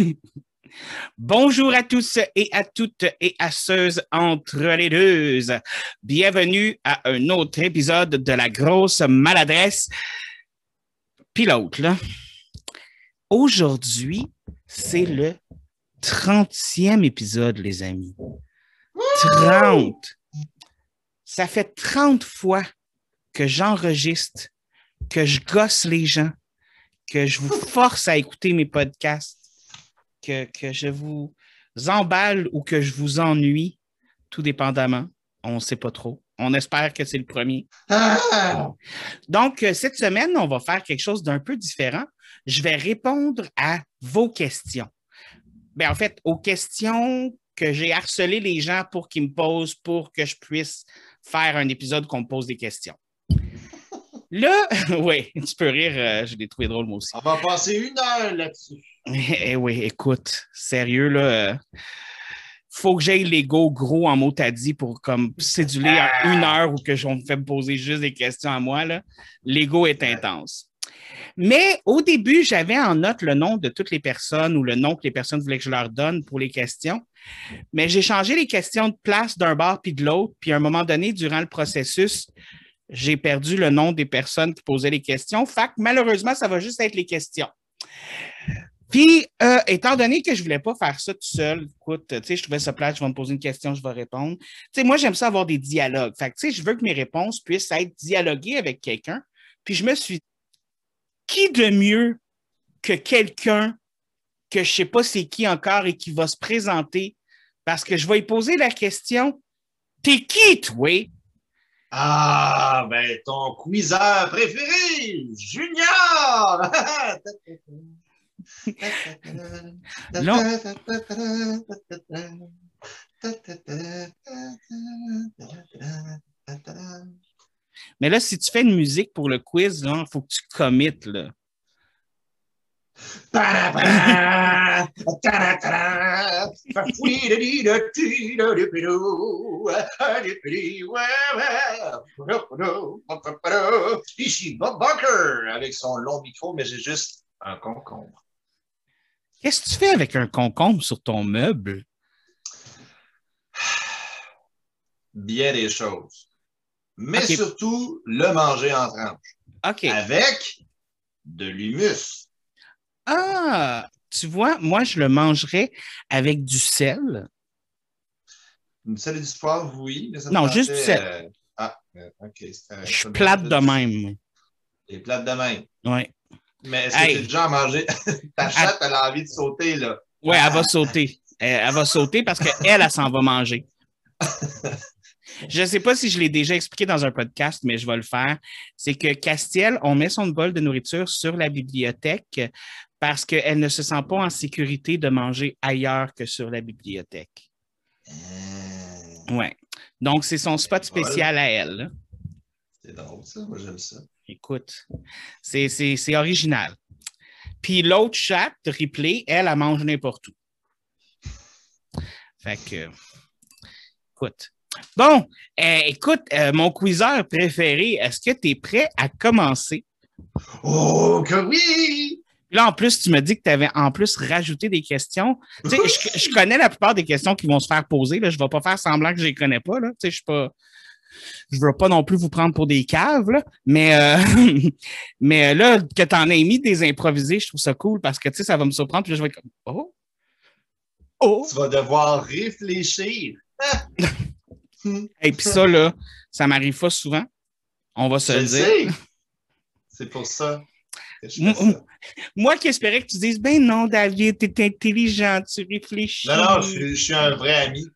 Bonjour à tous et à toutes et à ceux entre les deux. Bienvenue à un autre épisode de la grosse maladresse. Pilote, là. Aujourd'hui, c'est le 30e épisode, les amis. 30. Ça fait 30 fois que j'enregistre, que je gosse les gens, que je vous force à écouter mes podcasts, que, que je vous emballe ou que je vous ennuie, tout dépendamment. On ne sait pas trop. On espère que c'est le premier. Donc, euh, cette semaine, on va faire quelque chose d'un peu différent. Je vais répondre à vos questions. Bien, en fait, aux questions que j'ai harcelé les gens pour qu'ils me posent pour que je puisse faire un épisode qu'on me pose des questions. Là, oui, tu peux rire, euh, je l'ai trouvé drôle moi aussi. On va passer une heure là-dessus. Eh oui, écoute, sérieux, là, euh, faut que j'aille l'ego gros en mot t'as dit pour comme céduler en une heure ou que je me fait me poser juste des questions à moi. Là. L'ego est intense. Mais au début, j'avais en note le nom de toutes les personnes ou le nom que les personnes voulaient que je leur donne pour les questions. Mais j'ai changé les questions de place d'un bar puis de l'autre. Puis à un moment donné, durant le processus, j'ai perdu le nom des personnes qui posaient les questions. Fait que malheureusement, ça va juste être les questions. Puis, euh, étant donné que je voulais pas faire ça tout seul, écoute, tu sais, je trouvais ça plate, je vais me poser une question, je vais répondre. Tu sais, moi, j'aime ça avoir des dialogues. Fait tu sais, je veux que mes réponses puissent être dialoguées avec quelqu'un. Puis, je me suis dit, qui de mieux que quelqu'un que je sais pas c'est qui encore et qui va se présenter? Parce que je vais lui poser la question, t'es qui, toi? Ah, ben, ton quizeur préféré, Junior! Non. Mais là, si tu fais une musique pour le quiz, il faut que tu commites. Là. Ici Bob Bunker avec son long micro, mais j'ai juste un concombre. Qu'est-ce que tu fais avec un concombre sur ton meuble? Bien des choses. Mais Ok. surtout, le manger en tranches. OK. Avec de l'humus. Ah, tu vois, moi, je le mangerais avec du sel. Du poivre, oui. Mais ça me Non, juste du sel. euh, Ah, euh, OK. c'était- Je suis plate de même. Et plate de même. Oui. Mais est-ce que tu déjà mangé? Ta chatte, elle a envie de sauter, là. Oui, elle va sauter. Elle, elle va sauter parce qu'elle, elle s'en va manger. Je ne sais pas si je l'ai déjà expliqué dans un podcast, mais je vais le faire. C'est que Castiel, on met son bol de nourriture sur la bibliothèque parce qu'elle ne se sent pas en sécurité de manger ailleurs que sur la bibliothèque. Euh, Ouais. Donc, c'est son spot spécial à elle. C'est drôle, ça. Moi, j'aime ça. Écoute, c'est, c'est, c'est original. Puis l'autre chatte, Ripley, elle, elle mange n'importe où. Fait que, écoute. Bon, euh, écoute, euh, mon quizeur préféré, est-ce que tu es prêt à commencer? Oh, que oui! Là, en plus, tu me dis que tu avais en plus rajouté des questions. Tu sais, je, je connais la plupart des questions qui vont se faire poser. Là. Je ne vais pas faire semblant que je ne les connais pas. Là. Tu sais, je suis pas. Je ne veux pas non plus vous prendre pour des caves, là. mais, euh, mais là, que tu en aies mis des improvisés, je trouve ça cool parce que tu sais, ça va me surprendre. Puis là, je vais être comme Oh! Oh! Tu vas devoir réfléchir. Et puis ça, là, ça m'arrive pas souvent. On va se Je le le dire. C'est pour ça Moi qui espérais que tu dises Ben non, David, t'es intelligent, tu réfléchis. Non, non, je, suis- je suis un vrai ami.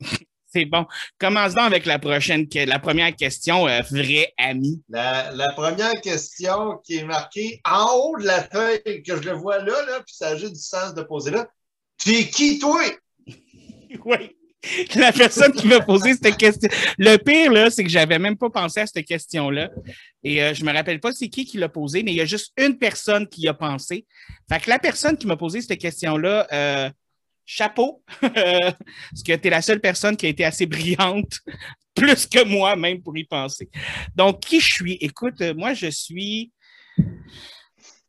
C'est bon. Commence donc avec la prochaine, la première question, euh, vrai ami. La, la première question qui est marquée en haut de la feuille, que je le vois là, là puis ça a juste du sens de poser là. Tu es qui, toi? Oui. La personne qui m'a posé cette question. Le pire, là, c'est que j'avais même pas pensé à cette question-là. Et euh, je me rappelle pas c'est qui qui l'a posé, mais il y a juste une personne qui a pensé. Fait que la personne qui m'a posé cette question-là, euh, chapeau, parce que tu es la seule personne qui a été assez brillante, plus que moi même pour y penser. Donc, qui je suis? Écoute, euh, moi, je suis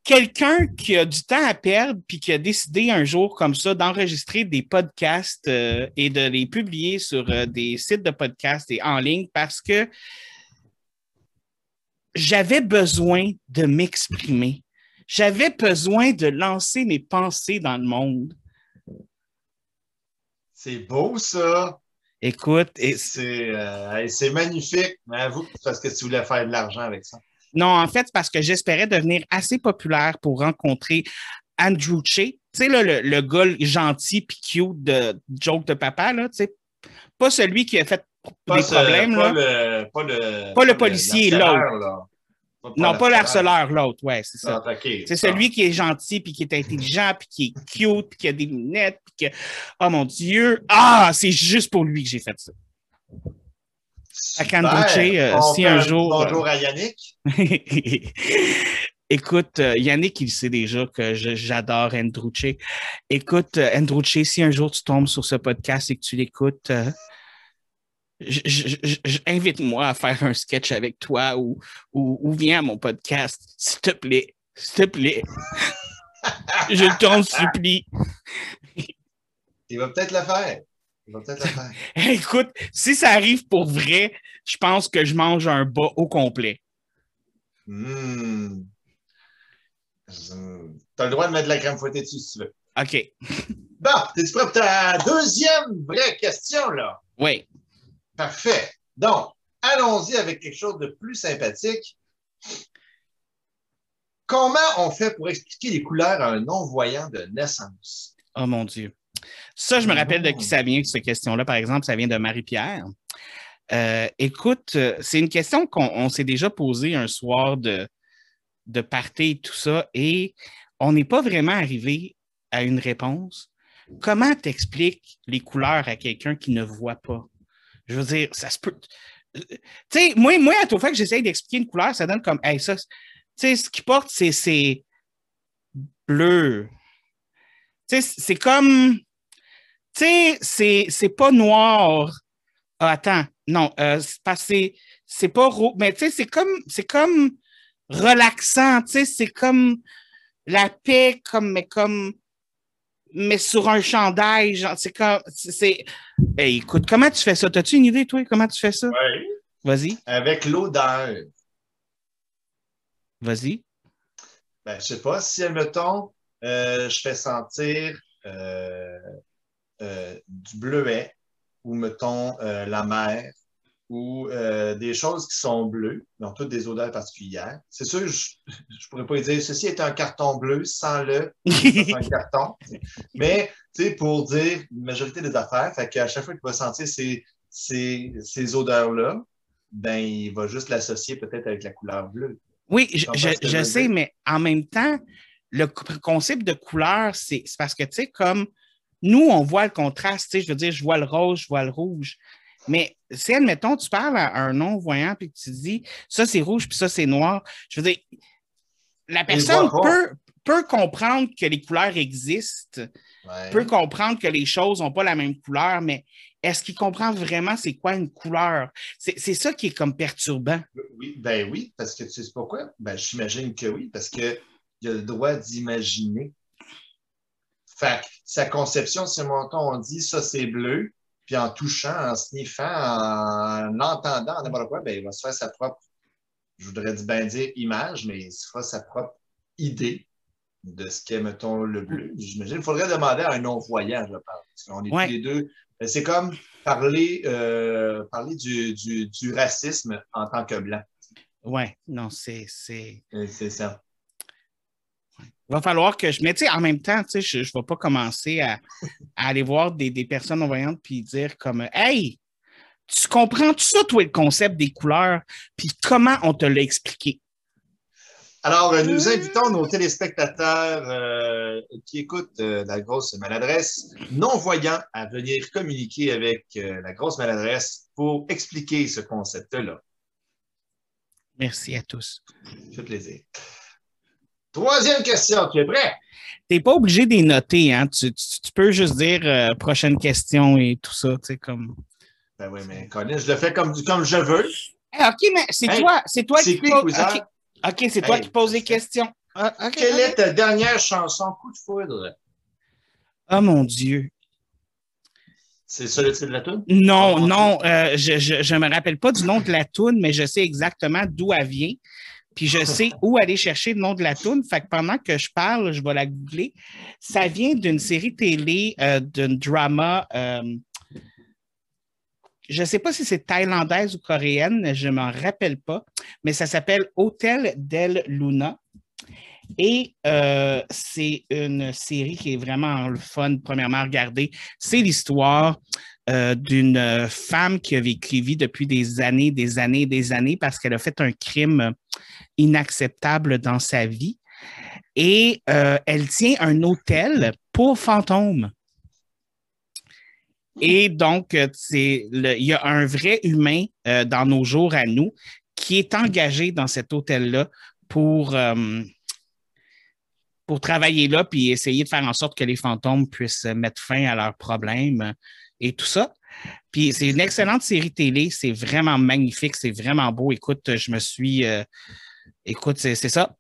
quelqu'un qui a du temps à perdre puis qui a décidé un jour comme ça d'enregistrer des podcasts euh, et de les publier sur euh, des sites de podcasts et en ligne parce que j'avais besoin de m'exprimer. J'avais besoin de lancer mes pensées dans le monde. C'est beau, ça. Écoute, c'est euh, magnifique. Mais avoue parce que tu voulais faire de l'argent avec ça. Non, en fait, parce que j'espérais devenir assez populaire pour rencontrer Andrew Che. Tu sais, le, le, gars gentil puis cute de Joke de Papa, là, tu sais. Pas celui qui a fait des problèmes. Pas, là. Le, pas, le, pas le policier, l'autre. Non, pas l'harceleur, l'autre, ouais, c'est ça. Ah, c'est celui qui est gentil, puis qui est intelligent, puis qui est cute, puis qui a des lunettes, puis que... Oh mon Dieu! Ah, c'est juste pour lui que j'ai fait ça. À Candrucce, euh, si un jour... Bonjour à Yannick. Écoute, euh, Yannick, il sait déjà que j'adore Andrucci. Écoute, euh, Andrucci, si un jour tu tombes sur ce podcast et que tu l'écoutes, invite-moi à faire un sketch avec toi ou, ou, viens à mon podcast, s'il te plaît. S'il te plaît. je t'en supplie. Il va peut-être le faire. Faire. Écoute, si ça arrive pour vrai, je pense que je mange un bas au complet. Mmh. Tu as le droit de mettre de la crème fouettée dessus si tu veux. OK. Bon, es-tu prêt pour ta deuxième vraie question, là? Oui. Parfait. Donc, allons-y avec quelque chose de plus sympathique. Comment on fait pour expliquer les couleurs à un non-voyant de naissance? Oh mon Dieu. Ça, je me rappelle de qui ça vient, cette question-là. Par exemple, ça vient de Marie-Pierre. Euh, écoute, c'est une question qu'on s'est déjà posée un soir de, de party et tout ça, et on n'est pas vraiment arrivé à une réponse. Comment t'expliques les couleurs à quelqu'un qui ne voit pas? Je veux dire, ça se peut. Tu sais, moi, moi, à tout fait que j'essaye d'expliquer une couleur, ça donne comme, hey, ça, tu sais, ce qu'il porte, c'est bleu. Tu sais, c'est comme, tu sais, c'est pas noir. Ah, attends, non, euh, c'est c'est pas rouge, mais tu sais, c'est comme, c'est comme relaxant, tu sais, c'est comme la paix, comme, mais comme, mais sur un chandail, genre, c'est comme, c'est, écoute, comment tu fais ça? T'as-tu une idée, toi, comment tu fais ça? Oui. Vas-y. Avec l'odeur. Vas-y. Ben, je sais pas, si, admettons, euh, je fais sentir euh, du bleuet ou, mettons, euh, la mer ou euh, des choses qui sont bleues, ont toutes des odeurs particulières. C'est sûr, je ne pourrais pas dire ceci est un carton bleu, sans le, un carton. Mais, pour dire une majorité des affaires, fait qu'à chaque fois qu'il va sentir ces, ces, ces odeurs-là, ben, il va juste l'associer peut-être avec la couleur bleue. Oui, je, je, sais, mais en même temps, le concept de couleur, c'est parce que, tu sais, comme nous, on voit le contraste, tu sais, je veux dire, je vois le rose, je vois le rouge. Mais si, admettons, tu parles à un non-voyant puis que tu dis ça c'est rouge puis ça c'est noir, je veux dire, la personne peut, peut comprendre que les couleurs existent, peut comprendre que les choses n'ont pas la même couleur, mais est-ce qu'il comprend vraiment c'est quoi une couleur? C'est ça qui est comme perturbant. Oui, ben oui, parce que tu sais pourquoi? Ben, j'imagine que oui, parce qu'il a le droit d'imaginer. Fait sa conception, c'est on dit ça c'est bleu, puis en touchant, en sniffant, en entendant, n'importe quoi, ben, il va se faire sa propre, je voudrais bien dire image, mais il se fera sa propre idée de ce qu'est, mettons, le bleu. J'imagine qu'il faudrait demander à un non-voyant, je pense. Parce qu'on est tous les deux. Ben, c'est comme parler, euh, parler du, du, du, racisme en tant que blanc. Oui, non, c'est. C'est ça. Il va falloir que je. Mais tu sais, en même temps, tu sais, je ne vais pas commencer à, aller voir des, personnes non-voyantes puis dire comme Hey, tu comprends tout ça, toi, le concept des couleurs, puis comment on te l'a expliqué? Alors, euh, nous invitons nos téléspectateurs euh, qui écoutent euh, la grosse maladresse non-voyants à venir communiquer avec la grosse maladresse pour expliquer ce concept-là. Merci à tous. Ça fait plaisir. Troisième question, tu es prêt? Tu n'es pas obligé de noter, hein? Tu, peux juste dire euh, prochaine question et tout ça, tu sais, comme. Ben oui, mais Colin, je le fais comme, comme je veux. OK, mais c'est toi, c'est toi qui poses. OK, c'est toi qui poses les questions. Ah, Quelle est ta dernière chanson coup de foudre? Oh mon Dieu. C'est ça le titre de la tune? Non, Ah, non, euh, je, je me rappelle pas du nom de la toune, mais je sais exactement d'où elle vient. Puis je sais où aller chercher le nom de la toune. Fait que pendant que je parle, je vais la googler. Ça vient d'une série télé, euh, d'un drama. euh, je ne sais pas si c'est thaïlandaise ou coréenne, je ne m'en rappelle pas, mais ça s'appelle Hôtel del Luna. Et euh, c'est une série qui est vraiment le fun, premièrement, à regarder. C'est l'histoire euh, d'une femme qui a vécu depuis des années, des années, des années parce qu'elle a fait un crime inacceptable dans sa vie. Et euh, elle tient un hôtel pour fantômes. Et donc, euh, il y a un vrai humain euh, dans nos jours à nous qui est engagé dans cet hôtel-là pour, euh, pour travailler là puis essayer de faire en sorte que les fantômes puissent mettre fin à leurs problèmes et tout ça. Puis c'est une excellente série télé, c'est vraiment magnifique, c'est vraiment beau. Écoute, je me suis. euh, écoute, c'est ça.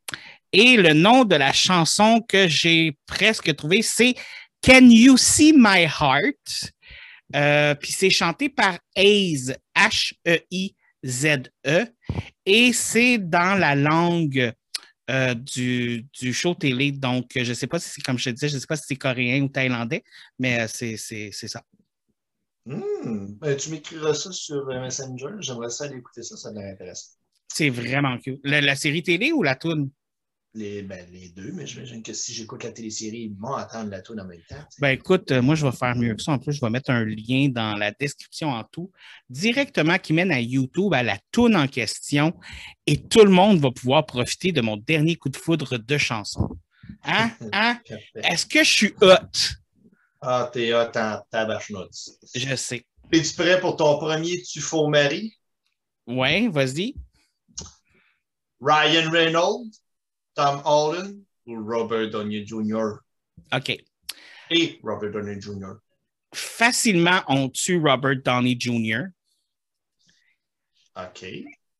Et le nom de la chanson que j'ai presque trouvé, c'est Can You See My Heart? Euh, puis c'est chanté par Hayes, H-E-I-Z-E, et c'est dans la langue euh, du, du show télé. Donc, je ne sais pas si c'est comme je te disais, je ne sais pas si c'est coréen ou thaïlandais, mais c'est ça. Hmm. Ben, tu m'écriras ça sur euh, Messenger. J'aimerais ça aller écouter ça, ça m'intéresse. C'est vraiment cute. La, la série télé ou la toune? Les, ben, les deux, mais j'imagine que si j'écoute la télésérie, ils vont attendre la tune en même temps. Ben écoute, euh, moi je vais faire mieux que ça. En plus, je vais mettre un lien dans la description en tout, directement qui mène à YouTube, à la toune en question, et tout le monde va pouvoir profiter de mon dernier coup de foudre de chanson. Hein? Hein? Est-ce que je suis hot? Ah, t'es hot en tabarnouche. Je sais. Es-tu prêt pour ton premier tu faux mari? Ouais, vas-y. Ryan Reynolds, Tom Holland ou Robert Downey Jr.? OK. Et Robert Downey Jr. Facilement, on tue Robert Downey Jr. OK.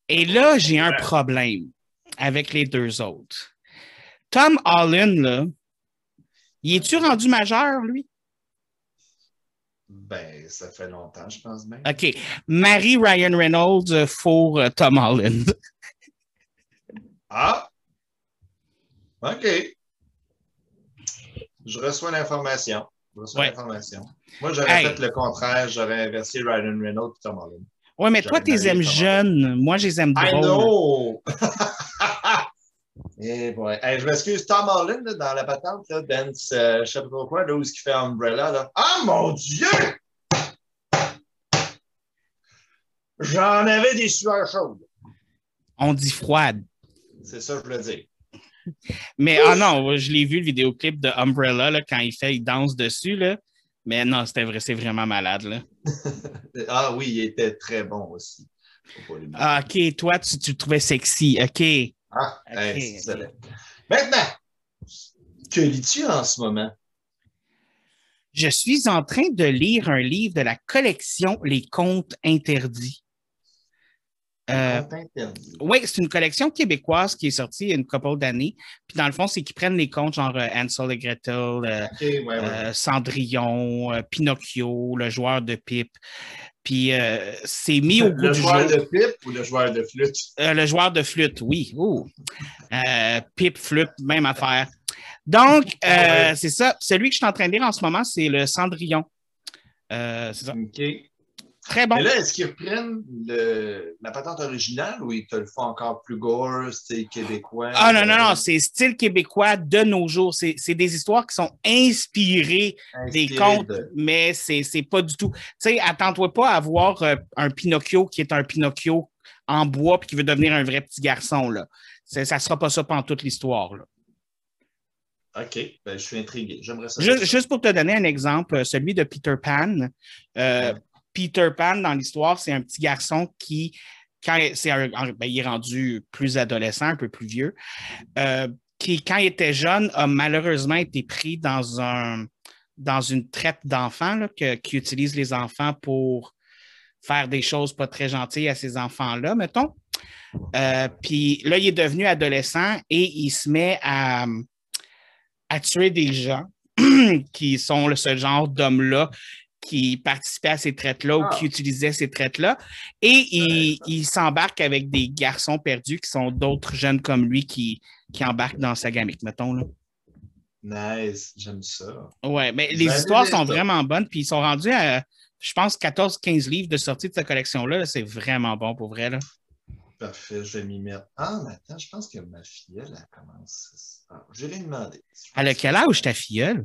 Et là, j'ai un problème avec les deux autres. Tom Holland, là, il est-tu rendu majeur, lui? Ben, ça fait longtemps, je pense bien. OK. Marie Ryan Reynolds pour euh, Tom Holland. Ah! OK. Je reçois l'information. Je reçois Ouais. l'information. Moi, j'aurais Hey. fait le contraire. J'aurais inversé Ryan Reynolds et Tom Holland. Ouais, mais toi, tu les aimes jeunes. Moi, je les aime I drôles. know! Hey, je m'excuse, Tom Holland, là, dans la patente, là, Dance, euh, je sais pas trop quoi, là, où il fait Umbrella, là? Ah, mon Dieu! J'en avais des sueurs chaudes. On dit froide. C'est ça que je voulais dire. Mais ah non, je l'ai vu le vidéoclip de Umbrella là, quand il fait, il danse dessus. Là. Mais non, c'était vrai, c'est vraiment malade. Là. Ah oui, il était très bon aussi. Ah, OK, toi, tu, tu le trouvais sexy. OK. Ah, hey, excellent. Maintenant, que lis-tu en ce moment? Je suis en train de lire un livre de la collection Les Contes interdits. Euh. Oui, c'est une collection québécoise qui est sortie il y a une couple d'années. Puis dans le fond, c'est qu'ils prennent les contes genre euh, Hansel et Gretel, euh, OK, ouais, ouais. euh, Cendrillon, Pinocchio, le joueur de pipe. Puis euh, c'est mis au goût le du joueur jour. de pipe ou le joueur de flûte? Euh, le joueur de flûte, oui. Ouh. Euh, pipe, flûte, même affaire. Donc, Ah ouais. c'est ça. Celui que je suis en train de lire en ce moment, c'est le Cendrillon. C'est ça. OK. Très bon. Mais là, est-ce qu'ils reprennent le- la patente originale ou ils te le font encore plus gore, style québécois? Ah non, non, non, c'est style québécois de nos jours. C'est des histoires qui sont inspirées des contes, de- mais c'est pas du tout. Tu sais, attends-toi pas à voir euh, un Pinocchio qui est un Pinocchio en bois puis qui veut devenir un vrai petit garçon. Là. Ça sera pas ça pendant toute l'histoire. OK, ben, je suis intrigué. J'aimerais ça. Juste, juste pour te donner un exemple, euh, celui de Peter Pan. euh, Ouais. Peter Pan, dans l'histoire, c'est un petit garçon qui, quand ben, il est rendu plus adolescent, un peu plus vieux, euh, qui, quand il était jeune, a malheureusement été pris dans, un, dans une traite d'enfants qui utilise les enfants pour faire des choses pas très gentilles à ces enfants-là, mettons. Euh, puis là, il est devenu adolescent et il se met à, à tuer des gens qui sont ce genre d'hommes-là qui participaient à ces traites-là ou Ah. qui utilisaient ces traites-là. Et il, il s'embarque avec des garçons perdus qui sont d'autres jeunes comme lui qui, qui embarquent dans sa gamique, mettons. Là. Nice, j'aime ça. Ouais, mais les histoires sont vraiment bonnes, puis ils sont rendus à, je pense, 14-15 livres de sortie de cette collection-là. là. C'est vraiment bon pour vrai. Là. Parfait, je vais m'y mettre. Ah, mais attends, je pense que ma fille, elle, commence. Ah, je vais lui demander. Je Elle a quel que- âge ta filleule?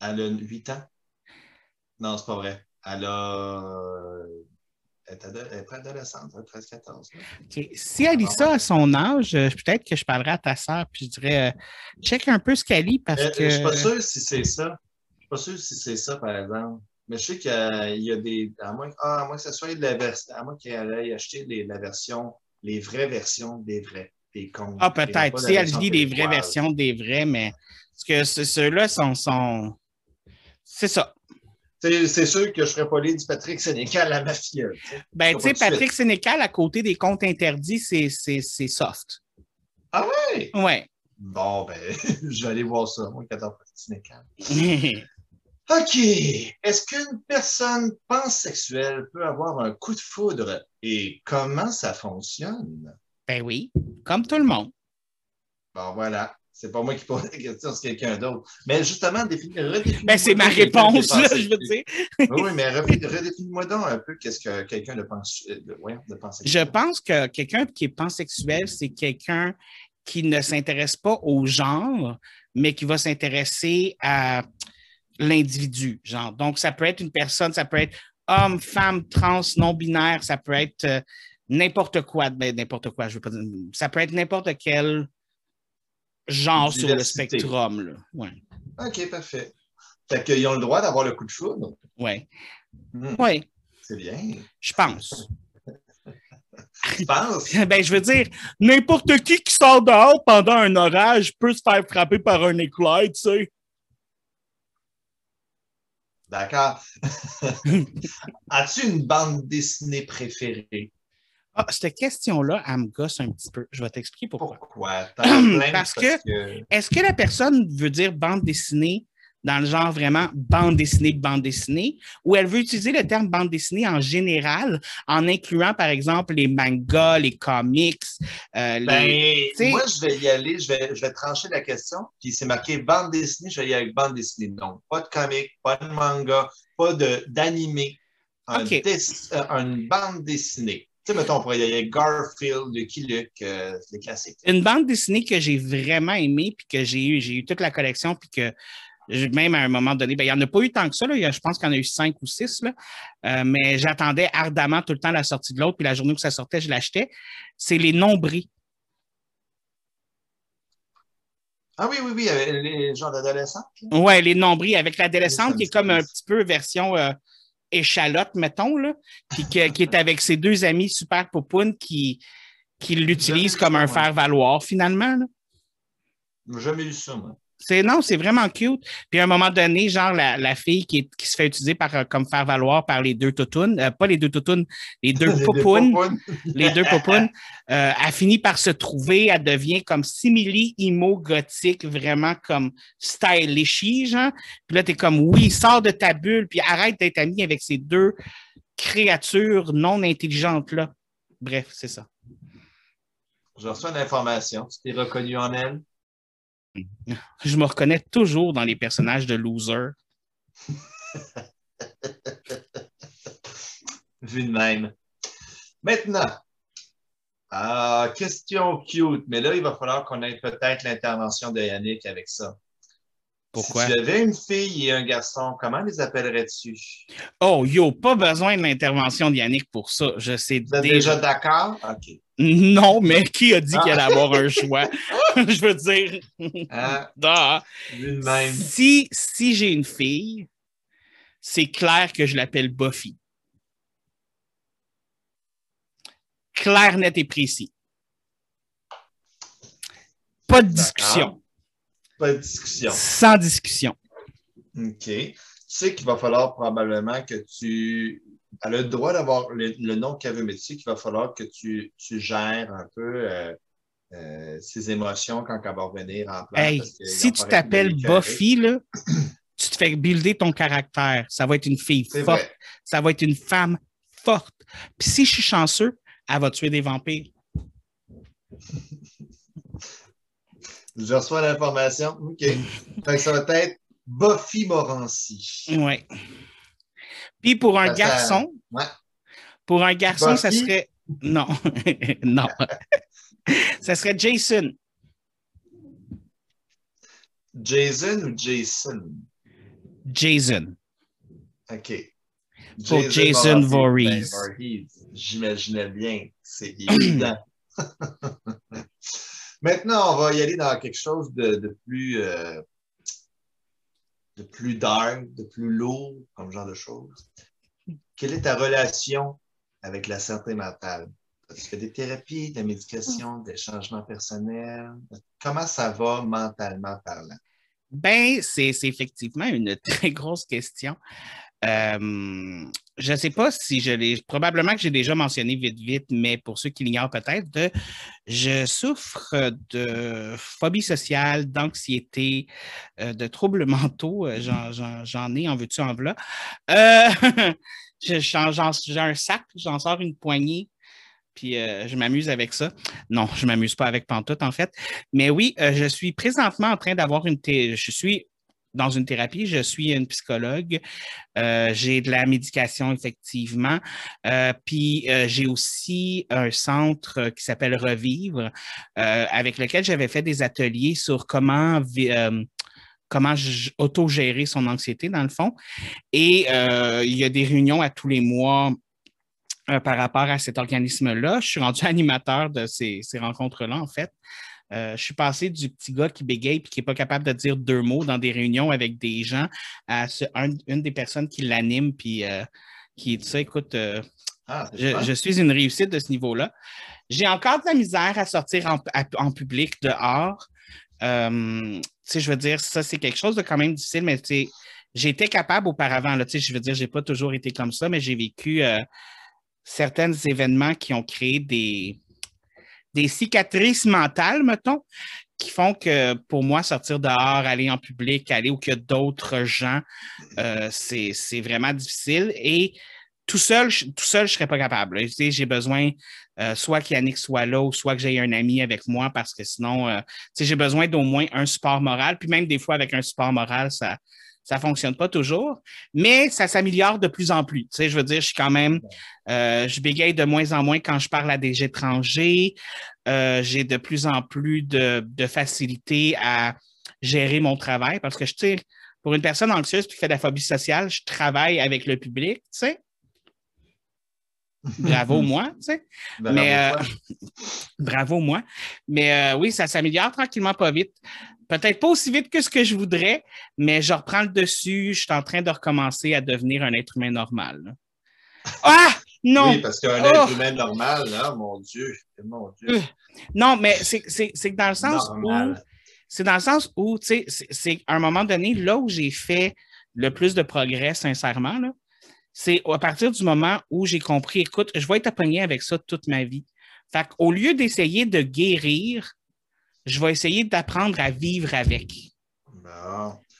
Elle a 8 ans. Non, c'est pas vrai. Elle a. Elle est, ado- elle est préadolescente, elle a 13-14. là. OK. Si elle lit ça à son âge, euh, peut-être que je parlerai à ta sœur, puis je dirais, euh, check un peu ce qu'elle lit parce Euh, que. Je suis pas sûr si c'est ça. Je suis pas sûr si c'est ça, par exemple. Mais je sais qu'il y a- des. À moins, ah, à moins que ce soit de la version. À moins qu'elle aille acheter les, la version, les vraies versions des vrais, des comptes. Ah, peut-être. Si elle lit les vraies versions des vrais, mais. Parce que ce- ceux-là sont. sont... C'est ça. C'est sûr que je ne ferais pas lire du Patrick Sénécal à ma filleule. tu sais. Ben, tu sais, suite. Patrick Sénécal, à côté des comptes interdits, c'est soft. Ah ouais? Ouais. Bon, ben, je vais aller voir ça. Moi, 14 Patrick Sénécal. OK. Est-ce qu'une personne pansexuelle peut avoir un coup de foudre et comment ça fonctionne? ben oui, comme tout le monde. Bon, voilà. C'est pas moi qui pose la question, c'est quelqu'un d'autre. Mais justement, définis, redéfinis. Ben, c'est ma réponse, là, je veux dire. Oui, mais redé- redéfinis-moi donc un peu qu'est-ce que quelqu'un de, pense, de, ouais, de Je pansexuel. pense que quelqu'un qui est pansexuel, c'est quelqu'un qui ne s'intéresse pas au genre, mais qui va s'intéresser à l'individu. Genre. Donc, ça peut être une personne, ça peut être homme, femme, trans, non-binaire, ça peut être euh, n'importe quoi. Ben, n'importe quoi, je veux pas dire. Ça peut être n'importe quel genre sur le spectrum. Là. Ouais. OK, parfait. Fait qu'ils ont le droit d'avoir le coup de foudre. Ouais. Hmm, Ouais, C'est bien. je pense. Tu penses? Ben, je veux dire, n'importe qui qui sort dehors pendant un orage peut se faire frapper par un éclair, tu sais. D'accord. As-tu une bande dessinée préférée? Ah, cette question-là, elle me gosse un petit peu. Je vais t'expliquer pourquoi. Pourquoi? Parce que- Est-ce que la personne veut dire bande dessinée dans le genre vraiment bande dessinée, bande dessinée, ou elle veut utiliser le terme bande dessinée en général, en incluant, par exemple, les mangas, les comics, euh, les- Ben, sais- moi, je vais y aller, je vais, je vais trancher la question, puis c'est marqué bande dessinée, je vais y aller avec bande dessinée. Donc, pas de comic, pas de manga, pas d'animé, un OK. dess- euh, une bande dessinée. Tu sais, mettons, on pourrait y aller Garfield, Lucky Luke, euh, les classiques. une bande dessinée que j'ai vraiment aimée, puis que j'ai eu, j'ai eu toute la collection, puis que même à un moment donné, ben, il n'y en a pas eu tant que ça, là. Il y a- je pense qu'il y en a eu cinq ou six, là. Euh, mais j'attendais ardemment tout le temps la sortie de l'autre, puis la journée où ça sortait, je l'achetais. C'est les nombris. Ah oui, oui, oui, avec les gens d'adolescents. Ouais, les nombris avec l'adolescente qui est comme un petit peu version euh, échalote, mettons, là, puis qui est avec ses deux amis super popounes qui, qui l'utilisent comme un faire-valoir, finalement. là. Jamais eu ça, moi. C'est non, c'est vraiment cute. Puis à un moment donné, genre la, la fille qui, est- qui se fait utiliser par, euh, comme faire valoir par les deux toutounes, euh, pas les deux toutounes, les deux popounes. les deux popounes, euh, elle finit par se trouver, elle devient comme simili imo gothique, vraiment comme stylishy, genre. Puis là, t'es comme oui, sors de ta bulle, puis arrête d'être ami avec ces deux créatures non intelligentes là. Bref, c'est ça. Je reçois une information. Tu t'es reconnu en elle? Je me reconnais toujours dans les personnages de loser. Vu de même. Maintenant, ah, question cute, mais là, il va falloir qu'on ait peut-être l'intervention de Yannick avec ça. Pourquoi? Si tu avais une fille et un garçon, comment les appellerais-tu? Oh, yo, pas besoin de l'intervention de Yannick pour ça. Je sais Vous êtes déjà. déjà d'accord? OK. Non, mais qui a dit Ah. qu'il allait avoir un choix? Je veux dire, ah, même. si, si j'ai une fille, c'est clair que je l'appelle Buffy. Clair, net et précis. Pas de discussion. Pas de discussion. Sans discussion. OK. Tu sais qu'il va falloir probablement que tu elle a le droit d'avoir le, nom qu'elle veut, mais tu sais qu'il va falloir que tu, tu gères un peu euh, euh, ses émotions quand elle va revenir en place. Hey, si tu t'appelles Buffy, là, tu te fais builder ton caractère. Ça va être une fille forte. Ça va être une femme forte. Puis si je suis chanceux, elle va tuer des vampires. je reçois l'information. OK. ça va être Buffy Morancy. Oui. Puis pour un garçon, pour un garçon, ça serait. Non, non. ça serait Jason. Jason ou Jason? Jason. OK. Pour Jason, Voorhees. Ben, J'imaginais bien. C'est évident. Maintenant, on va y aller dans quelque chose de, plus euh, de plus dark, de plus lourd, comme genre de choses. Quelle est ta relation avec la santé mentale? Tu fais des thérapies, de la médication, des changements personnels? Comment ça va mentalement parlant? Ben, c'est effectivement une très grosse question. Euh, je ne sais pas si je l'ai, probablement que j'ai déjà mentionné vite, vite, mais pour ceux qui l'ignorent peut-être, je souffre de phobie sociale, d'anxiété, euh, de troubles mentaux. Euh, j'en ai, en veux-tu, en voilà. j'ai un sac, j'en sors une poignée, puis je m'amuse avec ça. Non, je ne m'amuse pas avec Pantoute, en fait. Mais oui, je suis présentement en train d'avoir une... Je suis dans une thérapie, je suis une psychologue, euh, j'ai de la médication effectivement, euh, puis euh, j'ai aussi un centre qui s'appelle Revivre, avec lequel j'avais fait des ateliers sur comment comment autogérer son anxiété dans le fond. Et il y a des réunions à tous les mois par rapport à cet organisme-là. Je suis rendu animateur de ces, ces rencontres-là, en fait. Euh, je suis passé du petit gars qui bégaye et qui n'est pas capable de dire deux mots dans des réunions avec des gens à une des personnes qui l'anime puis euh, qui dit ça, écoute, euh, ah, je, suis une réussite de ce niveau-là. J'ai encore de la misère à sortir en, public dehors. je veux dire, ça, c'est quelque chose de quand même difficile, mais j'ai été capable auparavant. Là, je veux dire, je n'ai pas toujours été comme ça, mais j'ai vécu certains événements qui ont créé des, des cicatrices mentales, mettons, qui font que pour moi, sortir dehors, aller en public, aller où il y a d'autres gens, euh, c'est vraiment difficile. Et tout seul, je, tout seul, je ne serais pas capable. J'ai besoin euh, soit qu'Yannick soit là ou soit que j'ai un ami avec moi parce que sinon, euh, j'ai besoin d'au moins un support moral. Puis même des fois, avec un support moral, ça, ça ne fonctionne pas toujours, mais ça s'améliore de plus en plus. Tu sais, je veux dire, je suis quand même, euh, je bégaye de moins en moins quand je parle à des étrangers. Euh, j'ai de plus en plus de, facilité à gérer mon travail parce que, je sais, pour une personne anxieuse qui fait de la phobie sociale, je travaille avec le public, tu sais. Bravo moi, tu sais. Mais euh, bravo moi. Mais oui, ça s'améliore tranquillement pas vite. Peut-être pas aussi vite que ce que je voudrais, mais je reprends le dessus. Je suis en train de recommencer à devenir un être humain normal. Ah! Non! Oui, parce qu'un être oh! humain normal, là, mon Dieu, mon Dieu. Euh, non, mais c'est que dans le sens où. C'est dans le sens où, tu sais, c'est à un moment donné, là où j'ai fait le plus de progrès, sincèrement, c'est à partir du moment où j'ai compris, écoute, je vais être appogné avec ça toute ma vie. Fait qu'au lieu d'essayer de guérir, je vais essayer d'apprendre à vivre avec.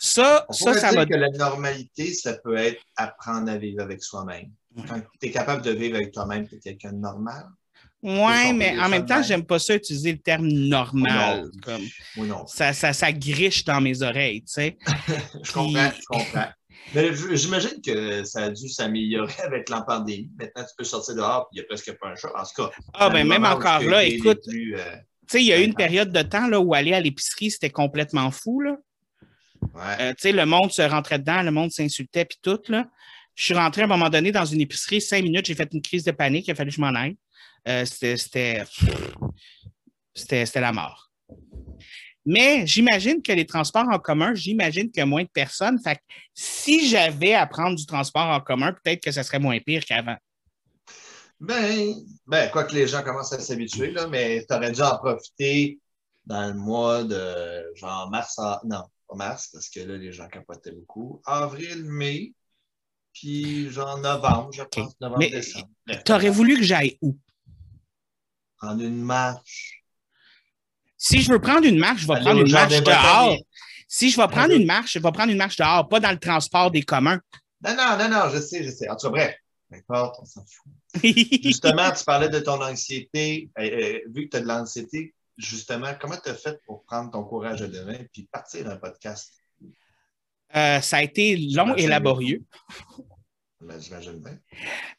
Ça, ça, ça va. que la normalité, ça peut être apprendre à vivre avec soi-même. Quand tu es capable de vivre avec toi-même, tu es quelqu'un de normal. Oui, mais en même temps, j'aime pas ça utiliser le terme normal. comme, non. Ça, ça, ça, griche dans mes oreilles, tu sais. je comprends, je comprends. Mais j'imagine que ça a dû s'améliorer avec la pandémie. Maintenant, tu peux sortir dehors et il n'y a presque pas un chat. En tout cas. Ah, ben même encore là, écoute. Euh, sais, il y a eu une période de temps là, où aller à l'épicerie, c'était complètement fou. Là. Euh, le monde se rentrait dedans, le monde s'insultait, puis tout. Là. Je suis rentré à un moment donné dans une épicerie, cinq minutes, j'ai fait une crise de panique, il a fallu que je m'en aille. Euh, c'était la mort. Mais j'imagine que les transports en commun, j'imagine qu'il y a moins de personnes. Fait si j'avais à prendre du transport en commun, peut-être que ce serait moins pire qu'avant. Ben, ben, quoi que les gens commencent à s'habituer, là, mais tu aurais dû en profiter dans le mois de genre mars, non, pas mars, parce que là, les gens capotaient beaucoup. Avril, mai, puis genre novembre, je pense, novembre, Mais- décembre. T'aurais voulu que j'aille où? Prendre une marche. Si je veux prendre une marche, je vais Aller prendre une marche dehors. Si je vais prendre une marche, je vais prendre une marche dehors, pas dans le transport des communs. Non, non, non, non, je sais, je sais. En tout cas, bref, peu importe, on s'en fout. Justement, tu parlais de ton anxiété. Euh, euh, vu que tu as de l'anxiété, justement, comment tu as fait pour prendre ton courage à deux mains puis partir un podcast? Euh, ça a été long et laborieux. Ben, J'imagine bien.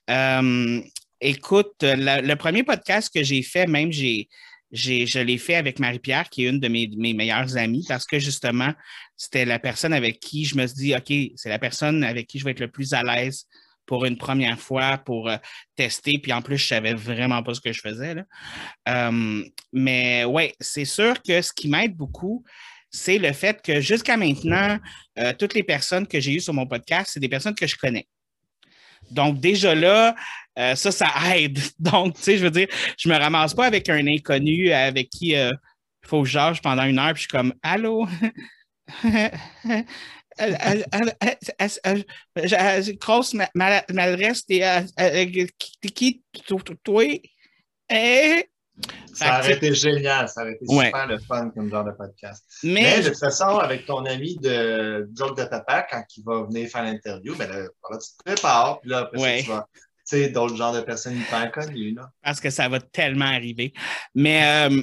Euh, écoute, le, le premier podcast que j'ai fait, même j'ai, j'ai, je l'ai fait avec Marie-Pierre, qui est une de mes, mes meilleures amies, parce que justement, c'était la personne avec qui je me suis dit, OK, c'est la personne avec qui je vais être le plus à l'aise pour une première fois, pour euh, tester. Puis en plus, je savais vraiment pas ce que je faisais. Euh, mais ouais, c'est sûr que ce qui m'aide beaucoup, c'est le fait que jusqu'à maintenant, euh, toutes les personnes que j'ai eues sur mon podcast, c'est des personnes que je connais. Donc, déjà là, ça, ça aide. Donc, tu sais, je veux dire, je me ramasse pas avec un inconnu avec qui il faut que je pendant une heure, puis je suis comme Allô? Grosse maladresse, t'es qui, toi? Eh? Ça aurait été génial, ça aurait été super le fun comme genre de podcast. Mais, de toute façon, avec ton ami de Joke de Papa, quand il va venir faire l'interview, ben là, voilà, tu te prépares, puis là, après tu vas, d'autres genres de personnes hyper connues, là. parce que ça va tellement arriver. Mais, euh,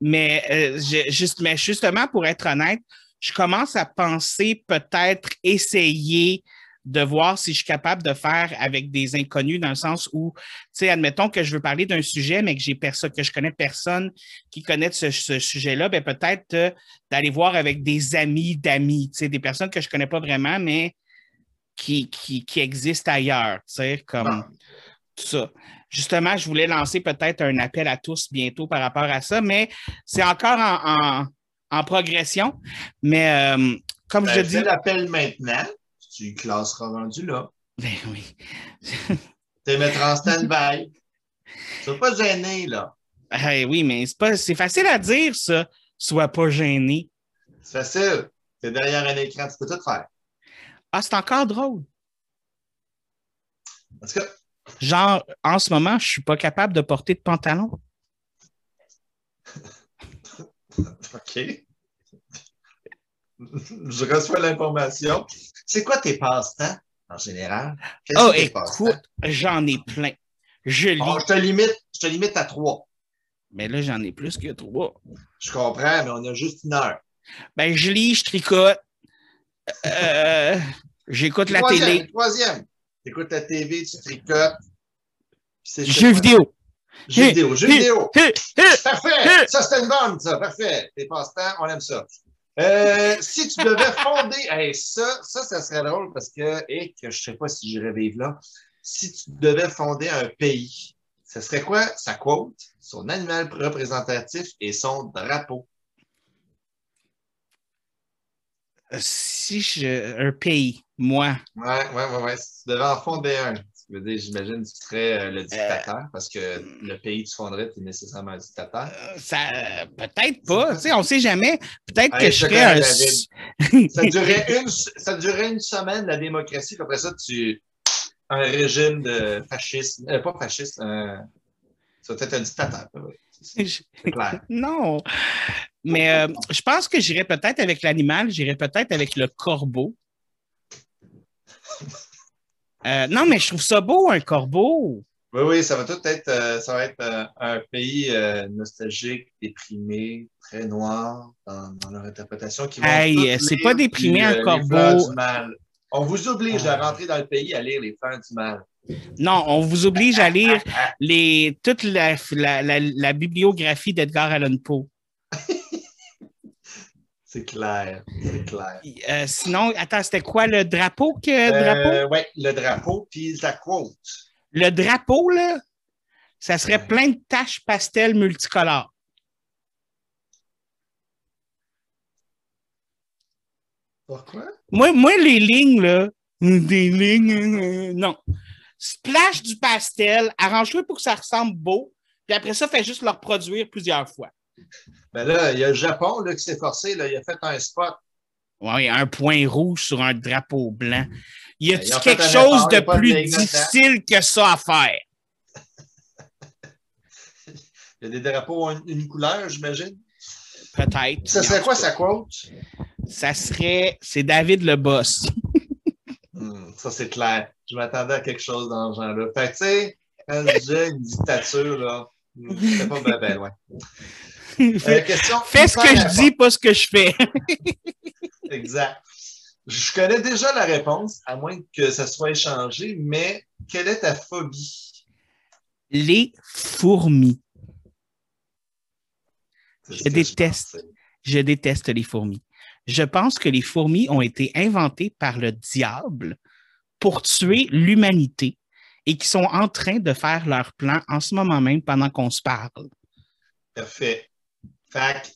mais, euh, je- juste, mais justement, pour être honnête, je commence à penser peut-être essayer de voir si je suis capable de faire avec des inconnus dans le sens où, tu sais, admettons que je veux parler d'un sujet, mais que j'ai personne, que je connais personne qui connaît ce, ce sujet-là, ben peut-être euh, d'aller voir avec des amis d'amis, tu sais, des personnes que je connais pas vraiment, mais qui, qui, qui existent ailleurs, tu sais, comme tout ça. Justement, je voulais lancer peut-être un appel à tous bientôt par rapport à ça, mais c'est encore en, en- en progression. Mais euh, comme Ben, je fais dis. l'appel maintenant, tu classeras rendu là. Ben oui. Tu te mettras en stand-by. Vas pas gêner, là. Eh oui, mais c'est pas c'est facile à dire, ça. Sois pas gêné. C'est facile. Tu es derrière un écran, tu peux tout faire. Ah, c'est encore drôle. En tout cas, Genre, en ce moment, je suis pas capable de porter de pantalon. OK. Je reçois l'information. C'est quoi tes passe-temps, en général? Oh, écoute, j'en ai plein. Je lis, Bon, je te limite, je te limite à trois. mais là, j'en ai plus que trois. Je comprends, mais on a juste une heure. Ben, je lis, je tricote. Euh, J'écoute la troisième, télé. Troisième. Tu écoutes la TV, tu tricotes. Jeux vidéo. Jeux vidéo, jeux vidéo. Parfait! Ça, c'était une bonne, ça. Parfait. Tes passe-temps, on aime ça. Euh, si tu devais fonder, hey, ça, ça, ça serait drôle parce que, et que je sais pas si j'irais vivre là. Si tu devais fonder un pays, ce serait quoi sa quote, son animal représentatif et son drapeau? Si je. Un pays, moi. Ouais, ouais, ouais, ouais. Si tu devais en fonder un, veux dire, j'imagine que tu serais euh, le dictateur parce que le pays que tu fonderais, tu es nécessairement un dictateur? euh, Ça, peut-être pas. Tu sais, on sait jamais. Peut-être que je je serais un. Ça durait une, ça durait une semaine, la démocratie, puis après ça, tu. Un régime de fascisme. euh, pas fasciste, un. Ça va être un dictateur. C'est c'est clair. non. Mais euh, je pense que j'irais peut-être avec l'animal, j'irais peut-être avec le corbeau. Euh, non, mais je trouve ça beau, un corbeau. Oui, oui, ça va tout être. euh, ça va être euh, un pays nostalgique, déprimé, très noir dans, dans leur interprétation. Qui Hey, c'est pas déprimé, un corbeau. fleurs du mal. On vous oblige à Ah. rentrer dans le pays à lire les fleurs du mal. Non, on vous oblige à lire les, toute la, la, la- la bibliographie d'Edgar Allan Poe. C'est clair, c'est clair. Euh, sinon, attends, c'était quoi le drapeau que drapeau? Euh, ouais, le drapeau, puis la quote. Le drapeau, là, ça serait plein de taches pastel multicolores. Pourquoi? Moi, moi, les lignes, là, des lignes, euh, non. Splash du pastel, arrange-le pour que ça ressemble beau, puis après ça, fais juste le reproduire plusieurs fois. Ben là, il y a le Japon là, qui s'est forcé, là, il a fait un spot Oui, un point rouge sur un drapeau blanc. Y Ben, a-t-il ont quelque chose de plus là-dedans. difficile que ça à faire? Il y a des drapeaux en une couleur, j'imagine. Peut-être. Ça Mais serait quoi sa quote? Ça serait. C'est David le boss. Hmm, ça, c'est clair. Je m'attendais à quelque chose dans ce genre-là. Fait que, tu sais, quand je disais une dictature, là, hmm, c'était pas bien ben loin. Fais ce que je dis, pas ce que je fais. Exact. Je connais déjà la réponse, à moins que ça soit échangé, mais quelle est ta phobie? Les fourmis. Je déteste. Je déteste les fourmis. Je pense que les fourmis ont été inventées par le diable pour tuer l'humanité et qui sont en train de faire leur plan en ce moment même pendant qu'on se parle. Parfait. Fait que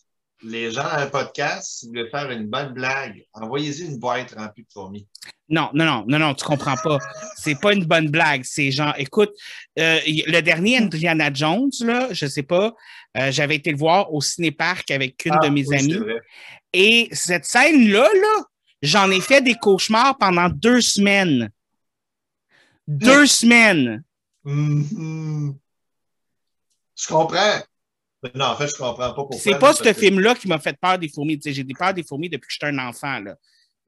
les gens dans le podcast, si vous voulez faire une bonne blague, envoyez-y une boîte remplie de fourmis. Non, non, non, non, non, tu comprends pas. C'est pas une bonne blague. C'est genre, écoute, euh, le dernier Indiana Jones, là, je sais pas, euh, j'avais été le voir au cinéparc avec une Ah, de mes oui, amies. Et cette scène-là, là, j'en ai fait des cauchemars pendant deux semaines. Deux semaines. Mhm. Je comprends. Non, en fait, je comprends pas pourquoi. C'est pas ce film-là qui m'a fait peur des fourmis. J'ai des peurs des fourmis depuis que j'étais un enfant. Là.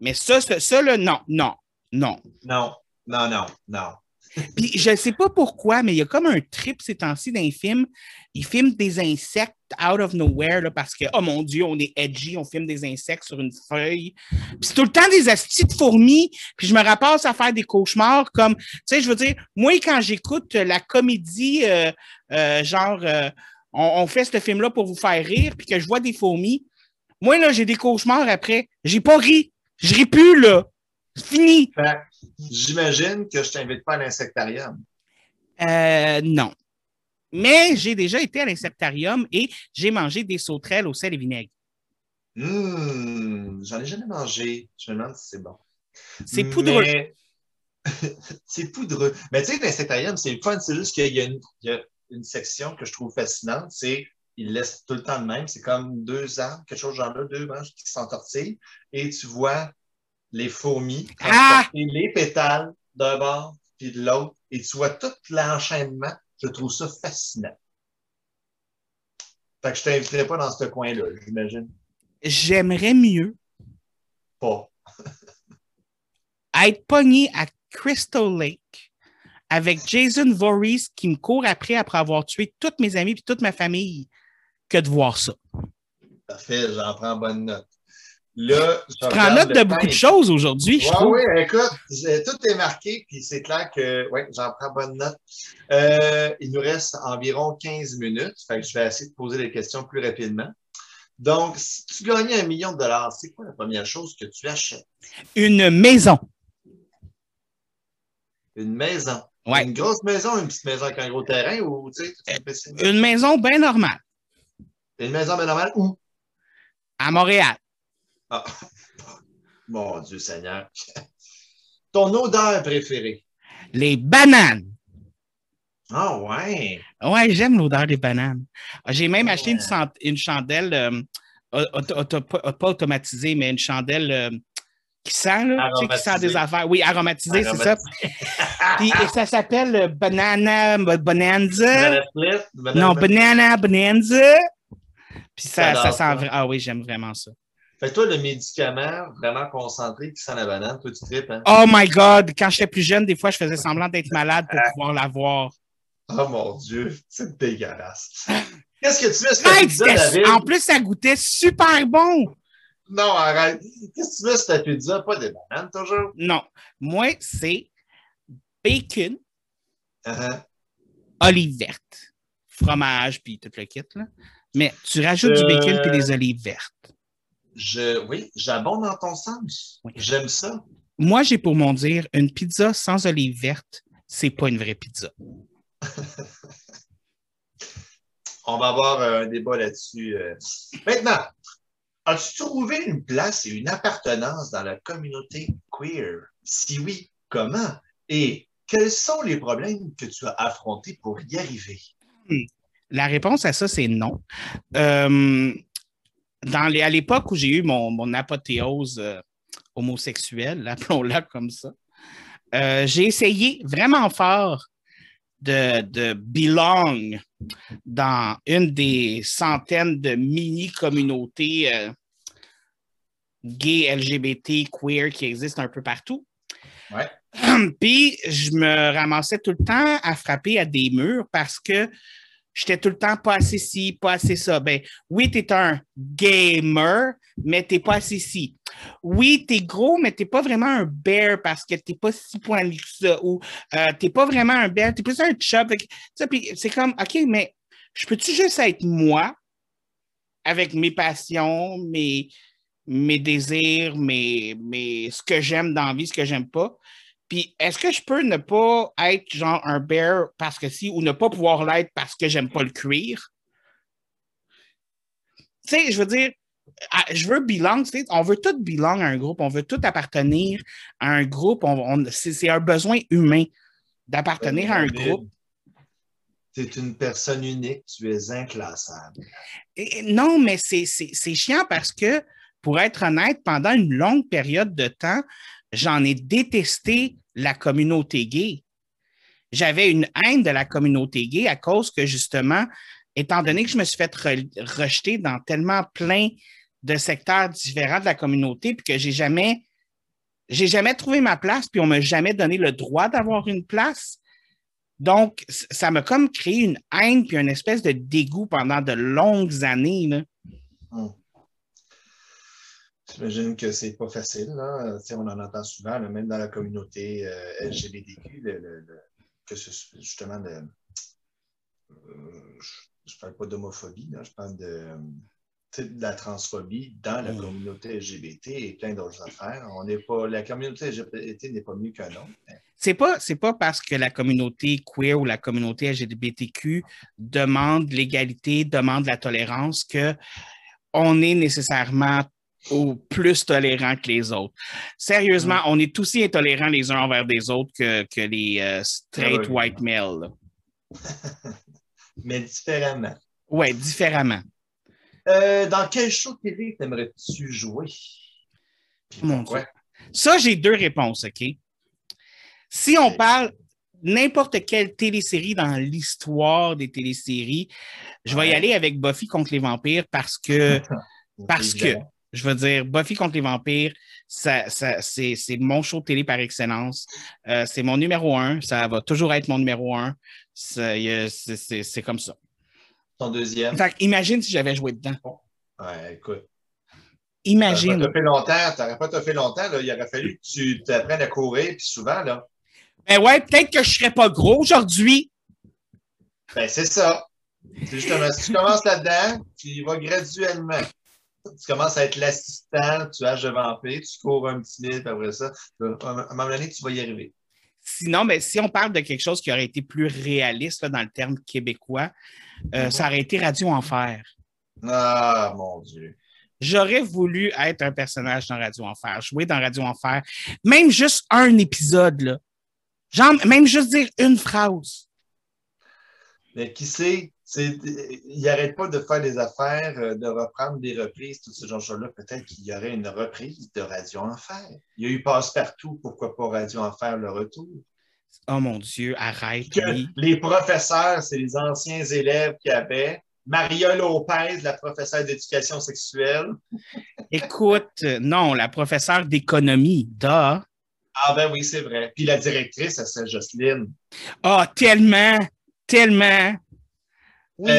Mais ça, ça, ça, là, non, non, non. Non, non, non, non. Puis je sais pas pourquoi, mais il y a comme un trip ces temps-ci dans les films. Ils filment des insectes out of nowhere là, parce que, oh mon Dieu, on est edgy, on filme des insectes sur une feuille. Puis c'est tout le temps des astis de fourmis. Puis je me rappasse à faire des cauchemars comme, tu sais, je veux dire, moi, quand j'écoute la comédie, euh, euh, genre, euh, on, on fait ce film-là pour vous faire rire, puis que je vois des fourmis, moi, là, j'ai des cauchemars après. J'ai pas ri. Je ris plus, là. C'est fini. J'imagine que je t'invite pas à l'insectarium. Euh, non. Mais j'ai déjà été à l'insectarium et j'ai mangé des sauterelles au sel et vinaigre. Hum, j'en ai jamais mangé. Je me demande si c'est bon. C'est poudreux. Mais- c'est poudreux. Mais tu sais, l'insectarium, c'est fun. C'est juste qu'il y, a une- il y a une section que je trouve fascinante. C'est ils laissent tout le temps le même. C'est comme deux arbres, quelque chose genre là, deux branches qui s'entortillent. Et tu vois les fourmis Ah! les pétales d'un bord puis de l'autre. Et tu vois tout l'enchaînement. Je trouve ça fascinant. Fait que je t'inviterai pas dans ce coin-là, j'imagine. J'aimerais mieux Pas. être pogné à Crystal Lake avec Jason Voorhees qui me court après après avoir tué toutes mes amis et toute ma famille que de voir ça. Parfait, j'en prends bonne note. Là, je Tu prends note de beaucoup de choses aujourd'hui, je Ouais, trouve. oui, écoute, tout est marqué, puis c'est clair que ouais, j'en prends bonne note. Euh, il nous reste environ 15 minutes, fait que je vais essayer de poser les questions plus rapidement. Donc, si tu gagnais un million de dollars, c'est quoi la première chose que tu achètes? Une maison. Une maison. Ouais. Une grosse maison, une petite maison avec un gros terrain ou, tu sais, fais ça? Une maison bien normale une maison bien normale où? à Montréal. Ah. Mon Dieu Seigneur. Ton odeur préférée? Les bananes. Ah ouais. Ouais, j'aime l'odeur des bananes. Ah, J'ai même Ah acheté une, ouais. une chandelle, euh, auto- pas automatisée, mais une chandelle euh, qui sent, là, tu sais, qui sent des affaires. Oui, aromatisée, c'est ça. Puis, et ça s'appelle euh, Banana Bonanza. Banana Non. Banana Bonanza. Puis ça, ça sent. ça. Ah oui, j'aime vraiment ça. Fait que toi, le médicament vraiment concentré qui sent la banane, toi, tu tripes, hein? Oh my God! Quand j'étais plus jeune, des fois, je faisais semblant d'être malade pour pouvoir l'avoir. Oh mon Dieu, c'est dégueulasse. Qu'est-ce que tu ta Hey, en plus, ça goûtait super bon. Non, arrête. Qu'est-ce que tu sur ta pizza? Pas des bananes, toujours? Non. Moi, c'est bacon, Uh-huh. olive verte, fromage, puis tout le kit. Là. Mais tu rajoutes du bacon Euh, puis des olives vertes. Je, oui, j'abonde dans ton sens. Oui. J'aime ça. Moi, j'ai pour mon dire, une pizza sans olive verte, c'est pas une vraie pizza. On va avoir euh, un débat là-dessus. euh. Maintenant, as-tu trouvé une place et une appartenance dans la communauté queer? Si oui, comment? Et quels sont les problèmes que tu as affrontés pour y arriver? La réponse à ça, c'est non. Euh, dans les, à l'époque où j'ai eu mon, mon apothéose euh, homosexuelle, appelons-la comme ça, euh, j'ai essayé vraiment fort de, de belong dans une des centaines de mini-communautés euh, gays, LGBT, queer qui existent un peu partout. Ouais. Puis je me ramassais tout le temps à frapper à des murs parce que j'étais tout le temps pas assez ci, pas assez ça. Ben oui, tu es un gamer, mais t'es pas assez ci. Oui, tu es gros, mais t'es pas vraiment un bear parce que t'es pas si poilu que ça. Ou euh, t'es pas vraiment un bear, t'es plus un chub. C'est comme, OK, mais je peux-tu juste être moi avec mes passions, mes, mes désirs, mes, mes, ce que j'aime dans la vie, ce que j'aime pas? Puis est-ce que je peux ne pas être genre un bear parce que si, ou ne pas pouvoir l'être parce que j'aime pas le cuir? Tu sais, je veux dire, ah, je veux belong, tu sais, on veut tout belong à un groupe, on veut tout appartenir à un groupe, on, on- c'est un besoin humain d'appartenir à un groupe. Tu es une personne unique, tu es inclassable. Et- non, mais c'est chiant parce que, pour être honnête, pendant une longue période de temps, j'en ai détesté la communauté gay. J'avais une haine de la communauté gay à cause que, justement, étant donné que je me suis fait re- rejeter dans tellement plein de secteurs différents de la communauté, puis que j'ai jamais, jamais trouvé ma place, puis on m'a jamais donné le droit d'avoir une place. Donc, ça m'a comme créé une haine puis une espèce de dégoût pendant de longues années. J'imagine que c'est pas facile. On en entend souvent, là, même dans la communauté euh, LGBTQ, le- le- le- que ce soit justement de. euh, je ne parle pas d'homophobie, je parle de, la transphobie dans la Mm. communauté LGBT et plein d'autres affaires. On n'est pas, la communauté LGBT n'est pas mieux qu'un autre. mais C'est pas, c'est pas parce que la communauté queer ou la communauté LGBTQ demande l'égalité, demande la tolérance que on est nécessairement au plus tolérant que les autres. Sérieusement, on est aussi intolérants les uns envers des autres que, que les euh, straight white males. Mais différemment. Ouais, différemment. Euh, dans quel show télé t'aimerais-tu jouer? Mon? Dieu. Ça, j'ai deux réponses, OK? Si on parle n'importe quelle télésérie dans l'histoire des téléséries, je vais y aller avec Buffy contre les vampires parce que, parce que. Je veux dire, Buffy contre les vampires, ça, ça, c'est, c'est mon show de télé par excellence. Euh, c'est mon numéro un. Ça va toujours être mon numéro un. C'est, c'est, c'est- c'est comme ça. Ton deuxième? Fait imagine si j'avais joué dedans. Ouais, écoute. Imagine. T'aurais pas longtemps, t'aurais pas fait longtemps, là. Il aurait fallu que tu t'apprennes à courir, puis souvent, là, Ben ouais, peut-être que je serais pas gros aujourd'hui. ben c'est ça. C'est justement, si tu commences là-dedans, tu y vas graduellement. Tu commences à être l'assistant, tu âges de vampire, tu cours un petit puis après ça, à un moment donné, tu vas y arriver. Sinon, mais si on parle de quelque chose qui aurait été plus réaliste là, dans le terme québécois, euh, Mhm. ça aurait été Radio Enfer. Ah, mon Dieu. J'aurais voulu être un personnage dans Radio Enfer, jouer dans Radio Enfer, même juste un épisode, là. Genre, même juste dire une phrase. Mais qui sait, c'est- il n'arrête pas de faire des affaires, euh, de reprendre des reprises, tout ce genre de choses-là. Peut-être qu'il y aurait une reprise de Radio Enfer. Il y a eu Passe-Partout, pourquoi pas Radio Enfer le retour? Oh mon Dieu, arrête. Que oui. les professeurs, c'est les anciens élèves qui avaient. Maria Lopez, la professeure d'éducation sexuelle. Écoute, non, la professeure d'économie, da. Ah ben oui, c'est vrai. Puis la directrice, c'est Jocelyne. Ah, tellement, tellement. Oui.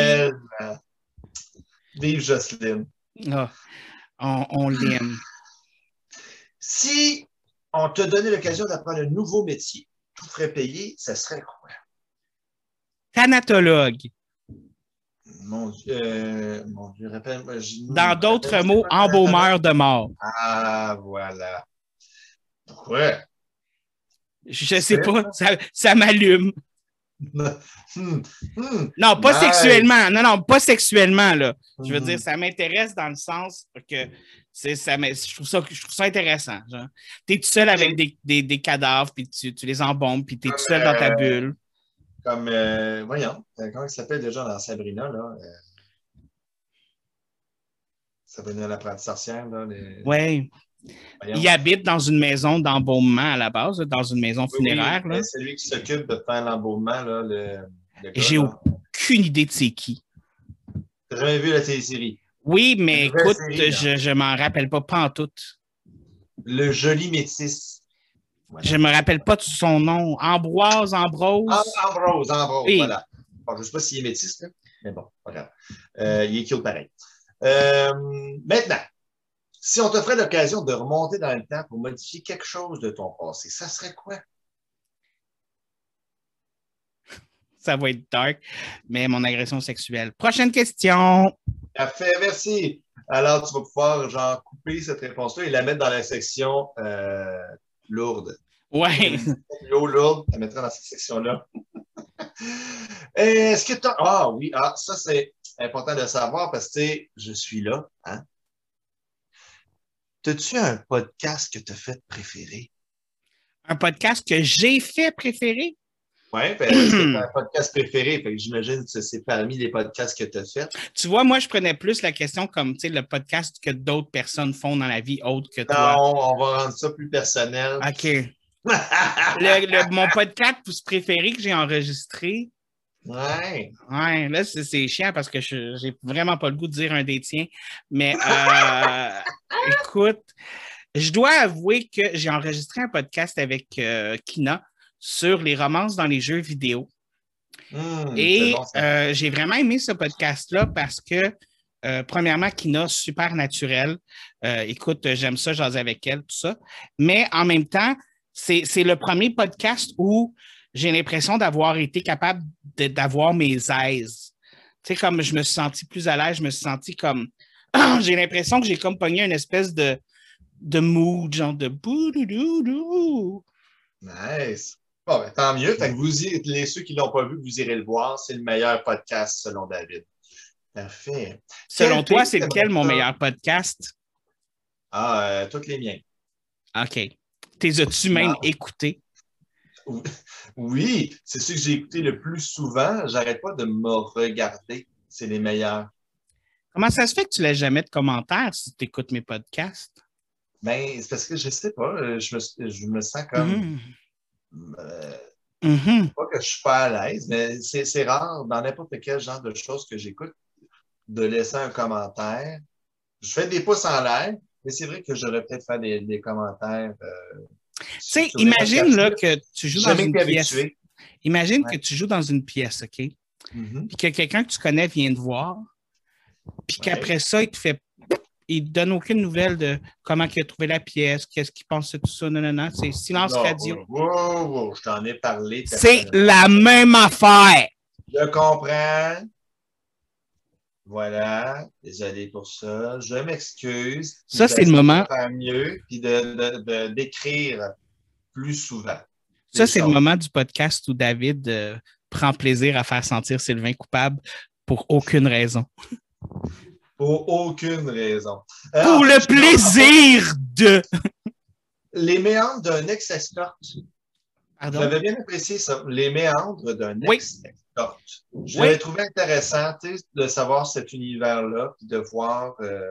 Vive Jocelyne. Ah, on on l'aime. Si on te donnait l'occasion d'apprendre un nouveau métier, tout ferait payer, ça serait quoi? Thanatologue. Mon Dieu, euh, mon Dieu, rappelle-moi. je- Dans d'autres rappelle- mots, embaumeur de mort. Ah, voilà. Pourquoi? Je sais pas, ça, ça m'allume. Hmm, hmm. Non, pas Nice. sexuellement. Non, non, pas sexuellement, là. Je veux Mhm. dire, ça m'intéresse dans le sens que c'est, ça, je, trouve ça, je trouve ça intéressant. Tu es tout seul avec des, des, des cadavres, puis tu, tu les embaumes, puis tu es tout seul dans ta Euh, bulle. Comme, euh, voyons, euh, comment il s'appelle déjà dans Sabrina, là? Euh, à la pratique sorcière, là. Les... Oui. Voyons. Il habite dans une maison d'embaumement à la base, dans une maison funéraire. C'est lui qui s'occupe de faire l'embaumement, le, le J'ai aucune idée de c'est qui. T'as jamais vu la télésérie? Oui, mais écoute, série, je, je m'en rappelle pas pantoute. Le joli métis. Voilà. Je me rappelle pas de son nom. Ambroise, Ambrose. Am- Ambrose, Ambrose, Oui. voilà. Bon, je ne sais pas s'il est métis, mais bon, pas grave. Euh, il est cute pareil. Euh, maintenant, si on t'offrait l'occasion de remonter dans le temps pour modifier quelque chose de ton passé, ça serait quoi? Ça va être dark, mais mon agression sexuelle. Prochaine question. Parfait, merci. Alors, tu vas pouvoir, genre, couper cette réponse-là et la mettre dans la section euh, lourde. Ouais. L'eau lourde, tu la mettras dans cette section-là. Est-ce que tu Ah oui, ah, ça c'est important de savoir parce que tu sais, je suis là. Hein? As-tu un podcast que tu as fait préféré? Un podcast que j'ai fait préféré. Oui, c'est un podcast préféré. Fait que j'imagine que c'est parmi les podcasts que tu as fait. Tu vois, moi, je prenais plus la question comme le podcast que d'autres personnes font dans la vie autre que Non, toi. on va rendre ça plus personnel. OK. Le- le- mon podcast préféré que j'ai enregistré, ouais. Ouais, là, c'est c'est chiant parce que je j'ai vraiment pas le goût de dire un des tiens. Mais euh, écoute, je dois avouer que j'ai enregistré un podcast avec euh, Kina sur les romances dans les jeux vidéo. Hum, Et bon, euh, j'ai vraiment aimé ce podcast-là parce que, euh, premièrement, Kina, super naturelle. Écoute, j'aime ça, jaser avec elle, tout ça. Mais en même temps, c'est le premier podcast où j'ai l'impression d'avoir été capable d'avoir mes aises. Tu sais, comme je me suis senti plus à l'aise, je me suis senti comme. j'ai l'impression que j'ai comme pogné une espèce de, de mood, genre de boudoudou. Nice. Bon, ben, tant mieux. Fait que vous y- les, ceux qui ne l'ont pas vu, vous irez le voir. C'est le meilleur podcast selon David. Parfait. Selon Quel toi, c'est lequel mon meilleur podcast? Ah, euh, tous les miens. OK. T'es as-tu même écouté? Oui, c'est ceux que j'ai écouté le plus souvent. J'arrête pas de me regarder. C'est les meilleurs. Comment ça se fait que tu laisses jamais de commentaires si tu écoutes mes podcasts? Ben, c'est parce que je sais pas. euh, Je me, je me sens comme. Mhm. euh, Mhm. pas que je suis pas à l'aise, mais c'est rare dans n'importe quel genre de choses que j'écoute de laisser un commentaire. Je fais des pouces en l'air, mais c'est vrai que j'aurais peut-être fait des, des commentaires. euh, Tu sais, imagine là, que tu joues dans une pièce. habitué. Imagine Ouais. que tu joues dans une pièce, OK? Mhm. Puis que quelqu'un que tu connais vient te voir. Puis qu'après ça, il te fait. Il te donne aucune nouvelle de comment il a trouvé la pièce, qu'est-ce qu'il pense de tout ça. Non, non, non. C'est silence Non, radio. wow, wow, wow, je t'en ai parlé. C'est la même affaire. Je comprends. Voilà. Désolé pour ça. Je m'excuse. Ça, c'est le moment. De faire mieux puis de, d'écrire plus souvent. Ça, c'est le moment du podcast où David euh, prend plaisir à faire sentir Sylvain coupable pour aucune raison. Pour aucune raison. Pour Alors, le plaisir de. Les méandres d'un ex-escorte. J'avais bien apprécié ça. Les méandres d'un Oui. ex-escorte. Je Oui. l'avais trouvé intéressant de savoir cet univers-là de voir. euh,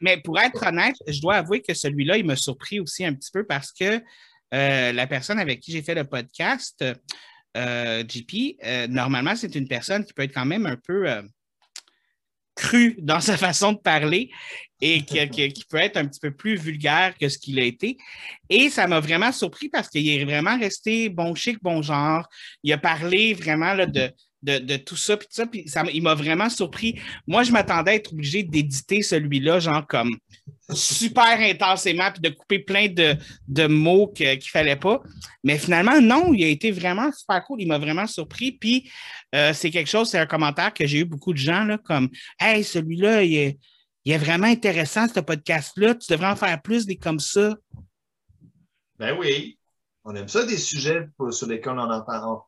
Mais pour être honnête, je dois avouer que celui-là, il m'a surpris aussi un petit peu parce que euh, la personne avec qui j'ai fait le podcast, euh, JP, euh, normalement, c'est une personne qui peut être quand même un peu crue dans sa façon de parler et qui, qui- qui peut être un petit peu plus vulgaire que ce qu'il a été. Et ça m'a vraiment surpris parce qu'il est vraiment resté bon chic, bon genre. Il a parlé vraiment de, de, tout ça, puis tout ça, puis ça, il m'a vraiment surpris. Moi, je m'attendais à être obligé d'éditer celui-là, genre comme super intensément, puis de couper plein de, de mots qu'il ne fallait pas. Mais finalement, non, il a été vraiment super cool. Il m'a vraiment surpris. Puis euh, c'est quelque chose, c'est un commentaire que j'ai eu beaucoup de gens, là, comme Hey, celui-là, il est, il est vraiment intéressant, ce podcast-là. Tu devrais en faire plus des comme ça. Ben oui. On aime ça des sujets sur lesquels on entend.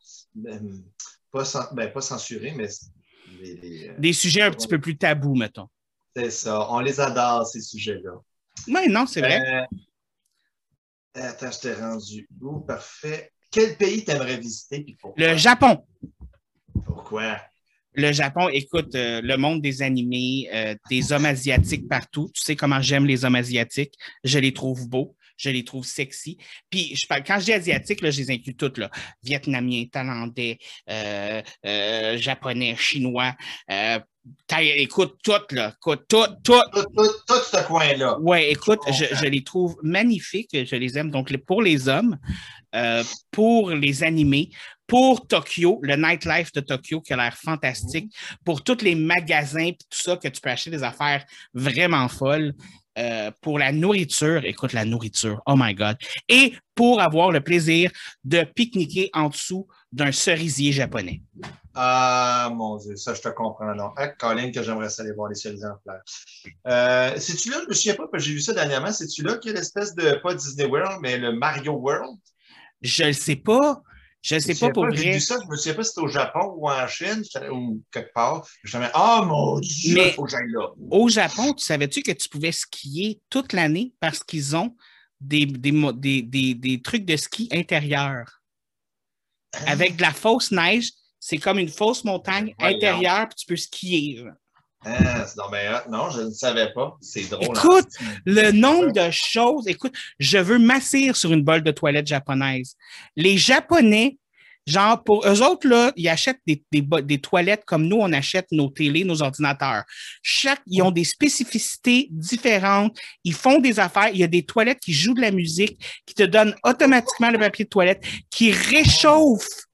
Pas, ben, pas censurés, mais les- les, euh, Des sujets un petit peu plus tabous, mettons. c'est ça. On les adore, ces sujets-là. Oui, non, c'est vrai. Euh, attends, je t'ai rendu où? Parfait. Quel pays t'aimerais visiter? Le Japon. Pourquoi? Le Japon, écoute, euh, le monde des animés, euh, des hommes asiatiques partout. Tu sais comment j'aime les hommes asiatiques. Je les trouve beaux. Je les trouve sexy. Puis, je parle, quand je dis asiatique, là, je les inclus toutes. Là. Vietnamiens, Thaïlandais, euh, euh, Japonais, Chinois. Euh, thaï- écoute, toutes, là. Écoute, toutes, toutes. Tout, tout, tout ce coin-là. Ouais, écoute, Je les trouve magnifiques, je les aime. Donc, pour les hommes, euh, pour les animés, pour Tokyo, le nightlife de Tokyo qui a l'air fantastique, pour tous les magasins et tout ça que tu peux acheter des affaires vraiment folles. Euh, pour la nourriture, écoute la nourriture, oh my God. Et pour avoir le plaisir de pique-niquer en dessous d'un cerisier japonais. Ah, mon Dieu, ça, je te comprends. Non. Ah, Colin, que j'aimerais ça aller voir les cerisiers en fleurs. Euh, C'est-tu là, je me souviens pas, parce que j'ai vu ça dernièrement, c'est-tu là qu'il y a l'espèce de, pas Disney World, mais le Mario World? Je ne sais pas. Je ne sais pas pour vrai. vu ça, je me souviens pas si c'était au Japon ou en Chine, ou quelque part. Je me disais, ah, mon Dieu, il faut que j'aille là. Au Japon, tu savais-tu que tu pouvais skier toute l'année parce qu'ils ont des, des, des, des- trucs de ski intérieurs? Avec de la fausse neige. C'est comme une fausse montagne Voyons. intérieure, puis tu peux skier. Ah, non, mais, ah, non, je ne savais pas. C'est drôle. Écoute, hein. Le nombre de choses, écoute, je veux m'assire sur une bolle de toilette japonaise. Les Japonais, genre, pour eux autres, là, ils achètent des, des, des toilettes comme nous, on achète nos télés, nos ordinateurs. Chaque, ils ont des spécificités différentes. Ils font des affaires. Il y a des toilettes qui jouent de la musique, qui te donnent automatiquement le papier de toilette, qui réchauffent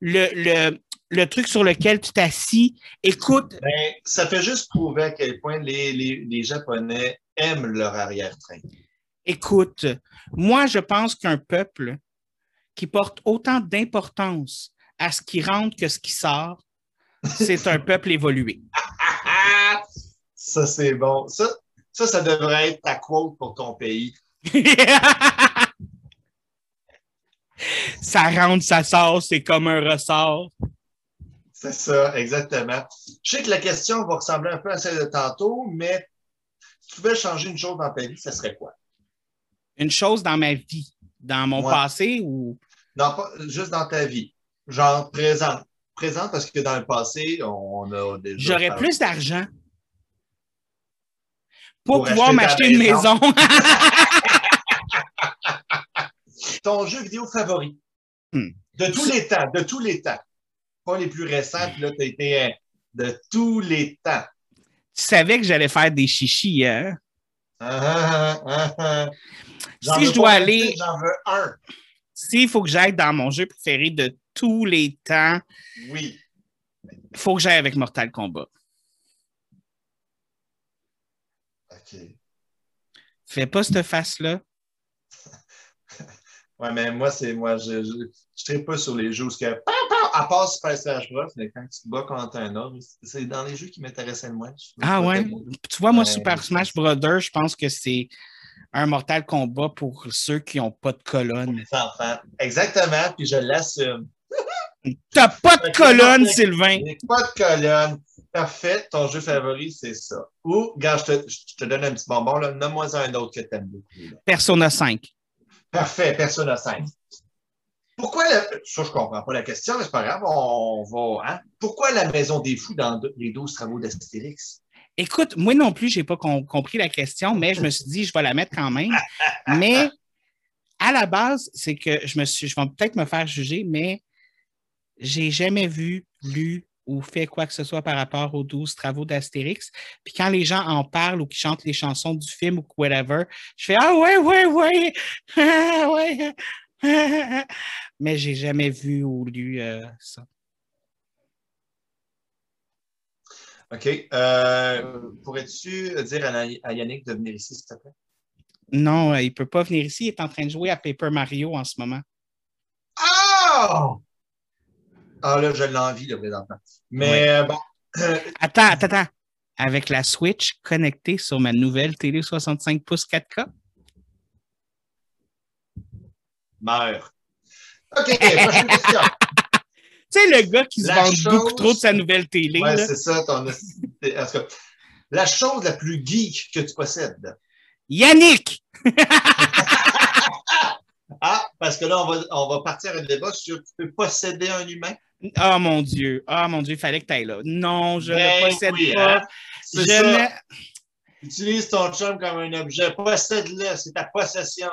le, le, le truc sur lequel tu t'assis. Écoute, Ben, ça fait juste prouver à quel point les, les, les Japonais aiment leur arrière-train. Écoute, moi, je pense qu'un peuple qui porte autant d'importance à ce qui rentre que ce qui sort, c'est un peuple évolué. ça, c'est bon. Ça, ça, ça devrait être ta quote pour ton pays. ça rentre, ça sort, c'est comme un ressort. C'est ça, exactement. Je sais que la question va ressembler un peu à celle de tantôt, mais si tu pouvais changer une chose dans ta vie, ça serait quoi? Une chose dans ma vie, dans mon Ouais. passé ou? Non, pas juste dans ta vie. Genre présent. Présent parce que dans le passé, on a déjà. j'aurais plus d'argent pour, Pour pouvoir m'acheter une maison. maison. Ton jeu vidéo favori. Hmm. De tous les temps, de tous les temps. Pas les plus récents, puis là, tu as été euh, de tous les temps. tu savais que j'allais faire des chichis, hein? Ah, ah, ah, Si je dois aller- 26, J'en veux un. S'il faut que j'aille dans mon jeu préféré de tous les temps, Oui. il faut que j'aille avec Mortal Kombat. OK. Fais pas cette face-là. Ouais, mais moi, c'est moi, je tripe pas sur les jeux où que. À part Super Smash Bros, mais quand tu te bats contre un autre, c'est dans les jeux qui m'intéressaient le moins. Ah ouais? Tu vois, moi, Ouais, Super Smash Brothers, je pense que c'est un Mortal Kombat pour ceux qui n'ont pas de colonne. Exactement, puis je l'assume. T'as pas de colonne, Sylvain! Pas de colonne. Parfait. Ton jeu favori, c'est ça. Ou, regarde, je te, je te donne un petit bonbon. Nomme-moi un autre que tu aimes beaucoup. là. Persona 5. Parfait, Persona 5. Pourquoi la... Ça, je comprends pas la question, mais c'est pas grave, on va. Hein? Pourquoi la maison des fous dans les 12 travaux d'Astérix? Écoute, moi non plus, j'ai pas com- compris la question, mais je me suis dit, je vais la mettre quand même. Mais à la base, c'est que je me suis, je vais peut-être me faire juger, mais j'ai jamais vu, lu ou fait quoi que ce soit par rapport aux 12 travaux d'Astérix. Puis quand les gens en parlent ou qui chantent les chansons du film ou whatever, je fais Ah ouais, ouais, ouais, ah ouais. Mais j'ai jamais vu ou lu euh, ça. OK. Euh, Pourrais-tu dire à, à Yannick de venir ici, s'il te plaît? Non, euh, il ne peut pas venir ici. Il est en train de jouer à Paper Mario en ce moment. Ah! Ah, là, je l'envie, le présentement. Mais bon. Attends, attends, attends. Avec la Switch connectée sur ma nouvelle télé 65 pouces 4K. Meurs. OK, prochaine question. Tu sais, le gars qui se vante chose- beaucoup trop de sa nouvelle télé. Ouais, c'est ça, ton. En tout cas, la chose la plus geek que tu possèdes? Yannick! Ah, parce que là, on va, on va partir un débat sur tu peux posséder un humain. Oh mon Dieu, oh mon Dieu, il fallait que tu ailles là. Non, je Ben ne possède oui, pas. hein? Je ça. ne- Utilise ton chum comme un objet. Possède-le. C'est ta possession.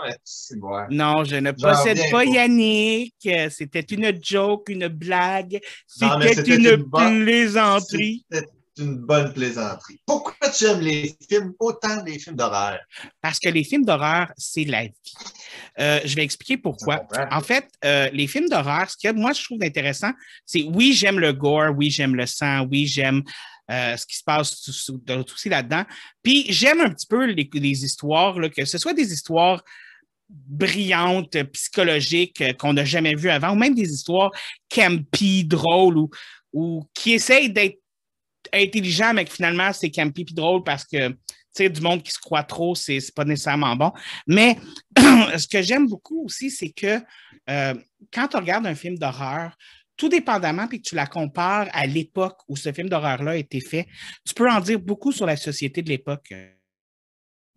Non, je ne possède pas. Yannick. C'était une joke, une blague. C'était une une bonne- plaisanterie. C'était une bonne plaisanterie. Pourquoi tu aimes les films, autant les films d'horreur? Parce que les films d'horreur, c'est la vie. Euh, je vais expliquer pourquoi. En fait, euh, les films d'horreur, ce que moi je trouve intéressant, c'est oui, j'aime le gore, oui, j'aime le sang, oui, j'aime euh, ce qui se passe aussi là-dedans. Puis j'aime un petit peu les, histoires, que ce soit des histoires brillantes, psychologiques, euh, qu'on n'a jamais vues avant, ou même des histoires campy, drôles, ou, qui essayent d'être intelligents, mais que finalement c'est campy puis drôle parce que du monde qui se croit trop, c'est pas nécessairement bon. Mais ce que j'aime beaucoup aussi, c'est que euh, quand tu regardes un film d'horreur, tout dépendamment, puis que tu la compares à l'époque où ce film d'horreur-là a été fait, tu peux en dire beaucoup sur la société de l'époque.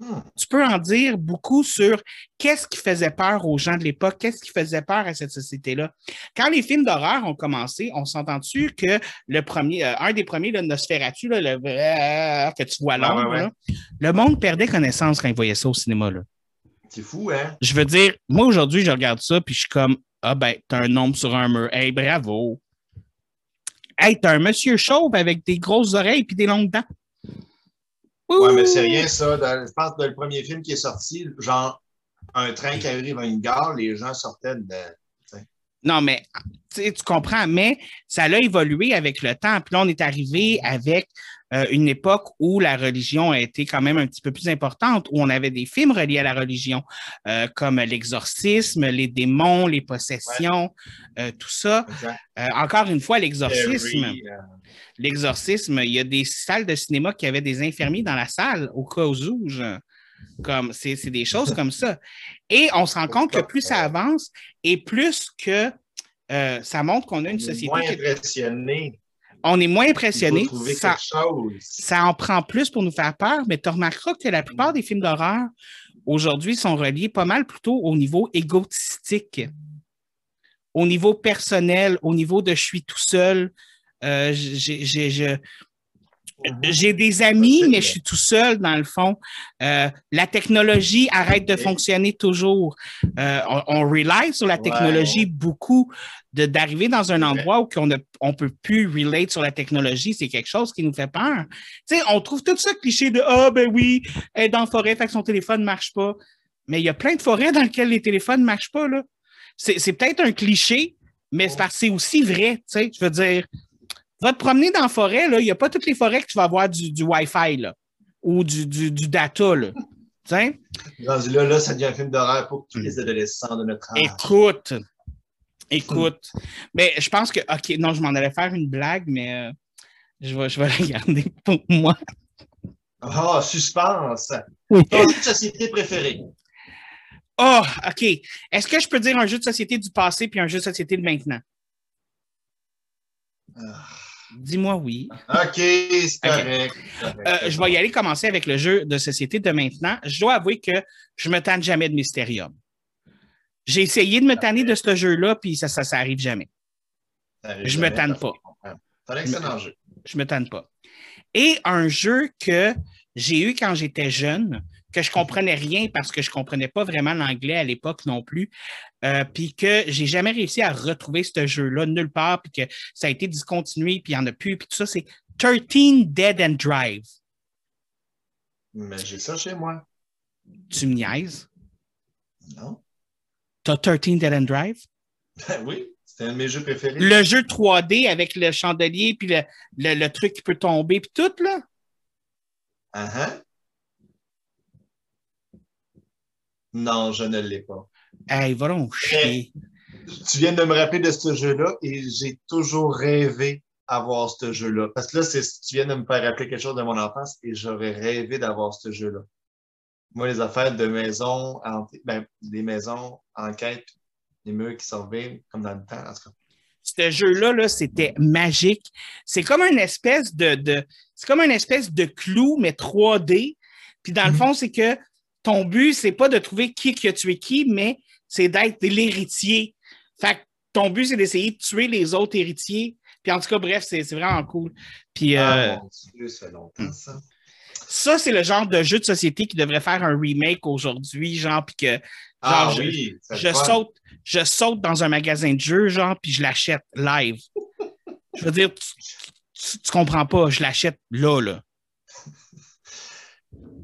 Hmm. Tu peux en dire beaucoup sur qu'est-ce qui faisait peur aux gens de l'époque, qu'est-ce qui faisait peur à cette société-là. Quand les films d'horreur ont commencé, on s'entend-tu que le premier, euh, un des premiers, le Nosferatu, là, le euh, que tu vois Ouais, l'ombre, ouais, ouais. là, le monde perdait connaissance quand il voyait ça au cinéma. Là. C'est fou, hein? Je veux dire, moi aujourd'hui, je regarde ça, puis je suis comme Ah ben, t'as un nombre sur un mur. Hey, bravo. Hey, t'as un monsieur chauve avec des grosses oreilles puis des longues dents. Ouais, mais Ouh! c'est rien, ça. Dans- je pense que dans le premier film qui est sorti, genre, un train qui arrive à une gare, les gens sortaient de. Non, mais tu comprends, mais ça a évolué avec le temps. Puis là, on est arrivé avec euh, une époque où la religion a été quand même un petit peu plus importante, où on avait des films reliés à la religion, euh, comme l'exorcisme, les démons, les possessions, euh, tout ça. Encore une fois, l'exorcisme. L'exorcisme, il y a des salles de cinéma qui avaient des infirmiers dans la salle au cas où. je- Comme, c'est, c'est des choses comme ça. Et on se rend compte que plus ça avance et plus que ça montre qu'on a une société. moins impressionné. On est moins impressionné. Ça, en prend plus pour nous faire peur, mais tu remarqueras que la plupart des films d'horreur aujourd'hui sont reliés pas mal plutôt au niveau égotistique, au niveau personnel, au niveau de je suis tout seul. Euh, je- j'ai des amis, mais je suis tout seul dans le fond. Euh, la technologie arrête de fonctionner toujours. Euh, on, on rely sur la Ouais. technologie beaucoup. D'arriver dans un endroit où on ne on peut plus relate sur la technologie, c'est quelque chose qui nous fait peur. Tu sais, on trouve tout ça cliché de Ah, ben oui, elle est dans la forêt, fait que son téléphone ne marche pas. Mais il y a plein de forêts dans lesquelles les téléphones ne marchent pas. C'est peut-être un cliché, mais c'est aussi vrai. Tu sais, je veux dire, va te promener dans la forêt, il n'y a pas toutes les forêts que tu vas avoir du, du Wi-Fi là, ou du, du, du data. Là. Tu sais? Rendu là, là, ça devient un film d'horreur pour tous les adolescents de notre âge. Écoute, écoute. Mais je pense que, OK, non, je m'en allais faire une blague, mais euh, je, vais, je vais la garder pour moi. Ah, suspense! Oui. Ton jeu de société préféré? Oh, OK. Est-ce que je peux dire un jeu de société du passé puis un jeu de société de maintenant? Ah. Dis-moi oui. OK, c'est correct. correct. Euh, je vais y aller commencer avec le jeu de société de maintenant. Je dois avouer que je me tanne jamais de Mysterium. J'ai essayé de me tanner de ce jeu-là, puis ça, ça, ça arrive jamais. Ça arrive je me jamais, tanne pas. C'est un excellent jeu. Je me tanne pas. Et un jeu que j'ai eu quand j'étais jeune, que je comprenais rien parce que je comprenais pas vraiment l'anglais à l'époque non plus, euh, puis que j'ai jamais réussi à retrouver ce jeu-là nulle part, puis que ça a été discontinué, puis il n'y en a plus, puis tout ça, c'est 13 Dead and Drive. Mais j'ai ça chez moi. Tu me niaises? Non? T'as 13 Dead and Drive? Ben oui, c'est un de mes jeux préférés. Le jeu 3D avec le chandelier, puis le, le- le truc qui peut tomber, puis tout, là? Ah ah. Non, je ne l'ai pas. Hey, va donc chier. Tu viens de me rappeler de ce jeu-là et j'ai toujours rêvé avoir ce jeu-là. Parce que là, tu viens de me faire rappeler quelque chose de mon enfance et j'aurais rêvé d'avoir ce jeu-là. Moi, les affaires de maison, ben, des maisons en quête, des murs qui survivent, comme dans le temps, en tout cas. ce jeu-là, là, c'était magique. C'est comme une espèce de, de- c'est comme une espèce de clou, mais 3D. Puis dans le Mhm. fond, c'est que ton but, c'est pas de trouver qui qui a tué qui, mais c'est d'être l'héritier. Fait que ton but, c'est d'essayer de tuer les autres héritiers. Puis en tout cas, bref, c'est vraiment cool. Puis Ah, euh, mon Dieu, ça fait longtemps, ça. ça, c'est le genre de jeu de société qui devrait faire un remake aujourd'hui, genre, puis que Ah je- oui, saute, je saute dans un magasin de jeux, genre, puis je l'achète live. je veux dire, tu, tu- tu comprends pas, je l'achète là, là.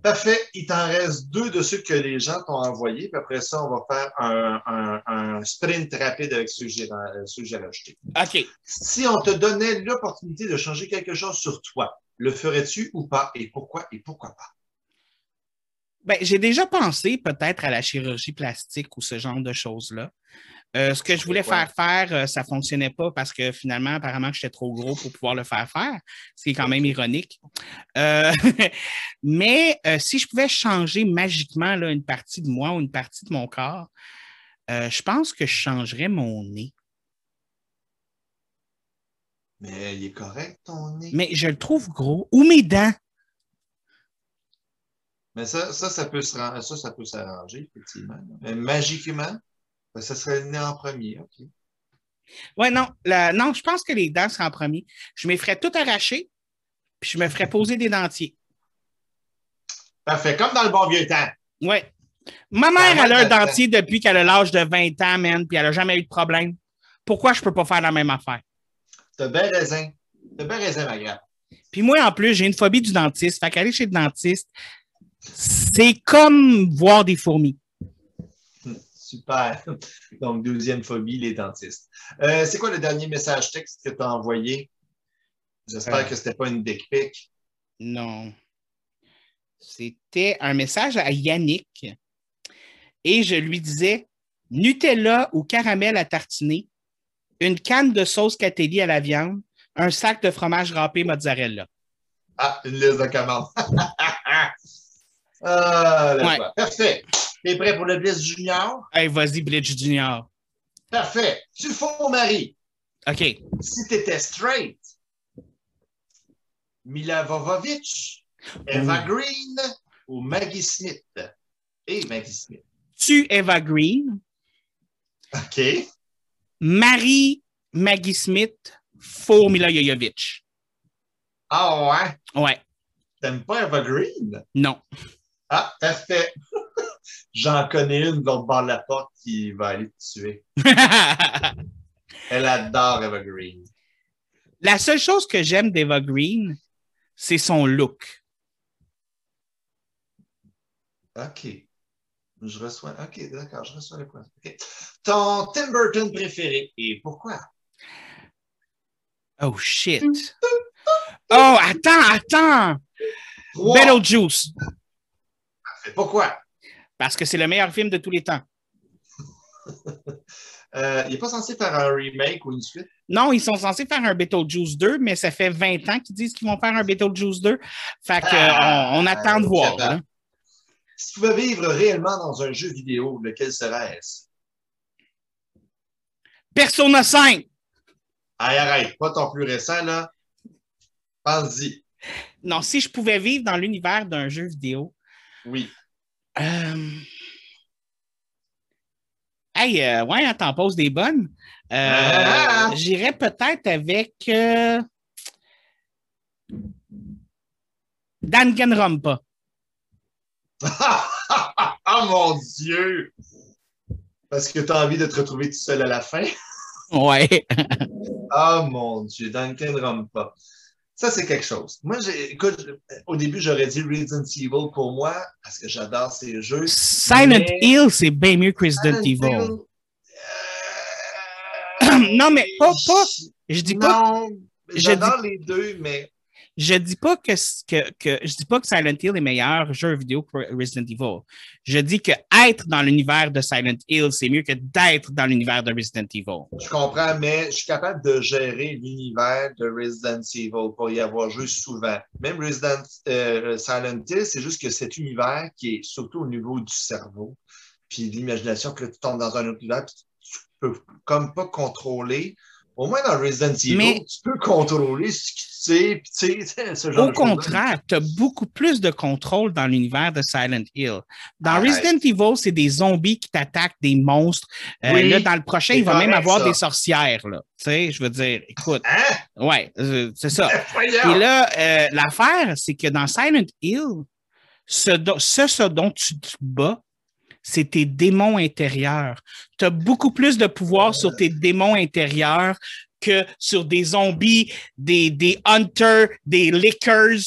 Parfait. Il t'en reste deux de ceux que les gens t'ont envoyés. Puis après ça, on va faire un, un- un sprint rapide avec ceux que j'ai euh, rajoutés. OK. Si on te donnait l'opportunité de changer quelque chose sur toi, le ferais-tu ou pas? Et pourquoi? Et pourquoi pas? Ben, j'ai déjà pensé peut-être à la chirurgie plastique ou ce genre de choses-là. Euh, ce que je voulais faire faire, euh, ça ne fonctionnait pas parce que finalement, apparemment, j'étais trop gros pour pouvoir le faire faire, ce qui est quand même ironique. Euh, mais si je pouvais changer magiquement là, une partie de moi ou une partie de mon corps, je pense que je changerais mon nez. Mais il est correct, ton nez. Mais je le trouve gros. Ou mes dents. Mais ça, ça, ça peut se ren- ça, ça peut s'arranger, effectivement. Mais magiquement, ben, ça serait le nez en premier. OK. Ouais, non, la- non, je pense que les dents seraient en premier. Je me ferais tout arracher, puis je me ferais poser des dentiers. Parfait. Comme dans le bon vieux temps. Ouais. Ma mère, elle a un dentier depuis qu'elle a l'âge de 20 ans, man, puis elle n'a jamais eu de problème. Pourquoi je peux pas faire la même affaire? T'as bien raison. T'as bien raison, ma grande. Puis moi, en plus, j'ai une phobie du dentiste. Fait qu'aller chez le dentiste, c'est comme voir des fourmis. Super. Donc, deuxième phobie, les dentistes. Euh, c'est quoi le dernier message texte que tu as envoyé? J'espère Euh. que c'était pas une dick pic. Non. C'était un message à Yannick. Et je lui disais Nutella ou caramel à tartiner, une canne de sauce Catelli à la viande, un sac de fromage râpé mozzarella. Ah, une liste de commandes. ah, Ouais. Parfait. T'es prêt pour le Bliss Junior? Hey, vas-y, Blitz Junior. Parfait. Tu faux mari. OK. Si t'étais straight, Mila Vovovic, Eva Green ou Maggie Smith? Et Maggie Smith. Tu, Eva Green, OK. Marie Maggie Smith, Four Mila Jojovic. Ah ouais? Ouais. T'aimes pas Eva Green? Non. Ah, parfait. J'en connais une de l'autre bord de la porte qui va aller te tuer. Elle adore Eva Green. La seule chose que j'aime d'Eva Green, c'est son look. OK. Je reçois. OK, d'accord, je reçois le point. OK. Ton Tim Burton préféré et pourquoi? Oh shit. Oh, attends, attends. Beetlejuice. Pourquoi? Parce que c'est le meilleur film de tous les temps. Euh, il n'est pas censé faire un remake ou une suite? Non, ils sont censés faire un Beetlejuice 2, mais ça fait 20 ans qu'ils disent qu'ils vont faire un Beetlejuice 2. Fait que, Ah, on, attend de voir. capable. hein. Si tu pouvais vivre réellement dans un jeu vidéo, lequel serait-ce? Persona 5. Allez, arrête, pas ton plus récent, là. Pense-y. Non, si je pouvais vivre dans l'univers d'un jeu vidéo, Oui. Euh... Hey, euh, ouais, t'en poses des bonnes. Euh, Ah! J'irais peut-être avec euh... Danganronpa. oh mon Dieu! Parce que tu as envie de te retrouver tout seul à la fin? Ouais. Oh mon Dieu, Duncan Rampa. Ça, c'est quelque chose. Moi, j'ai, écoute, au début, j'aurais dit Resident Evil pour moi, parce que j'adore ces jeux. Silent Mais- Hill, c'est bien mieux que Resident Silent Evil. Hill, euh, Non, mais pas- pas- Je dis pas, Non, je j'adore les deux, mais je dis pas que, que, je dis pas que Silent Hill est meilleur jeu vidéo que Resident Evil. Je dis que être dans l'univers de Silent Hill, c'est mieux que d'être dans l'univers de Resident Evil. je comprends, mais je suis capable de gérer l'univers de Resident Evil pour y avoir joué souvent. Même Resident euh, Silent Hill, c'est juste que cet univers qui est surtout au niveau du cerveau, puis l'imagination, que tu tombes dans un autre univers, puis tu peux comme pas contrôler Au moins dans Resident Evil, Mais- tu peux contrôler ce que tu sais, puis tu sais, ce genre Au de contraire, tu as beaucoup plus de contrôle dans l'univers de Silent Hill. Dans Arrête. Resident Evil, c'est des zombies qui t'attaquent, des monstres. Euh, Oui, là, dans le prochain, il va même avoir ça. des sorcières. Là. Tu sais, je veux dire, écoute, Hein? ouais, euh, c'est ça. Et là, euh, l'affaire, c'est que dans Silent Hill, ce, ce dont tu te bats, c'est tes démons intérieurs. Tu as beaucoup plus de pouvoir sur tes démons intérieurs que sur des zombies, des, des hunters, des lickers.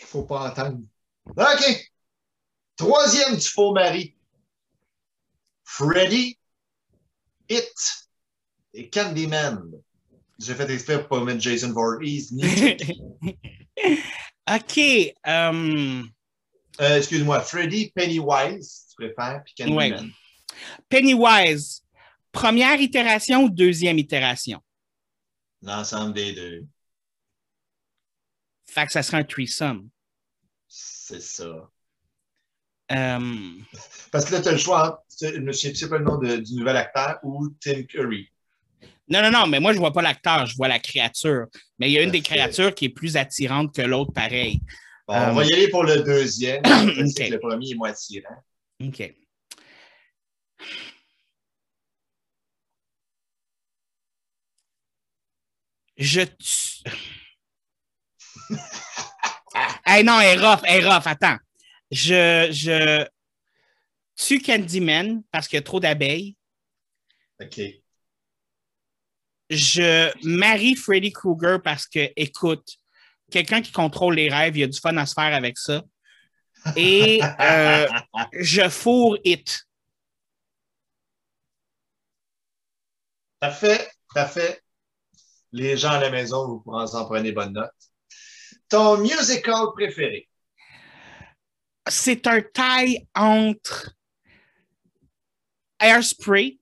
Il faut pas entendre. OK. Troisième du faux mari. Freddy, It et Candyman. J'ai fait exprès pour pas mettre Jason Voorhees. OK. euh, Euh, Excuse-moi, Freddy, Pennywise, préfères, puis Candyman. Pennywise, première itération ou deuxième itération? L'ensemble des deux. Fait que ça serait un threesome. C'est ça. Euh, Parce que là, tu as le choix entre, je souviens plus pas le nom de- du nouvel acteur ou Tim Curry. non, non, non, mais moi, je vois pas l'acteur, je vois la créature. Mais il y a une des créatures qui est plus attirante que l'autre, pareil. Bon, Euh, on va y aller pour le deuxième. Sais que Le premier est moins attirant. OK. Je tue. hey, non, elle est rough, elle est rough, attends. Je, je tue Candyman parce qu'il y a trop d'abeilles. OK. Je marie Freddy Krueger parce que, écoute, quelqu'un qui contrôle les rêves, il y a du fun à se faire avec ça. Et euh, je fourre It. Parfait, parfait. Les gens à la maison, vous pourrez en prendre bonne note. Ton musical préféré? c'est un taille entre Airspray,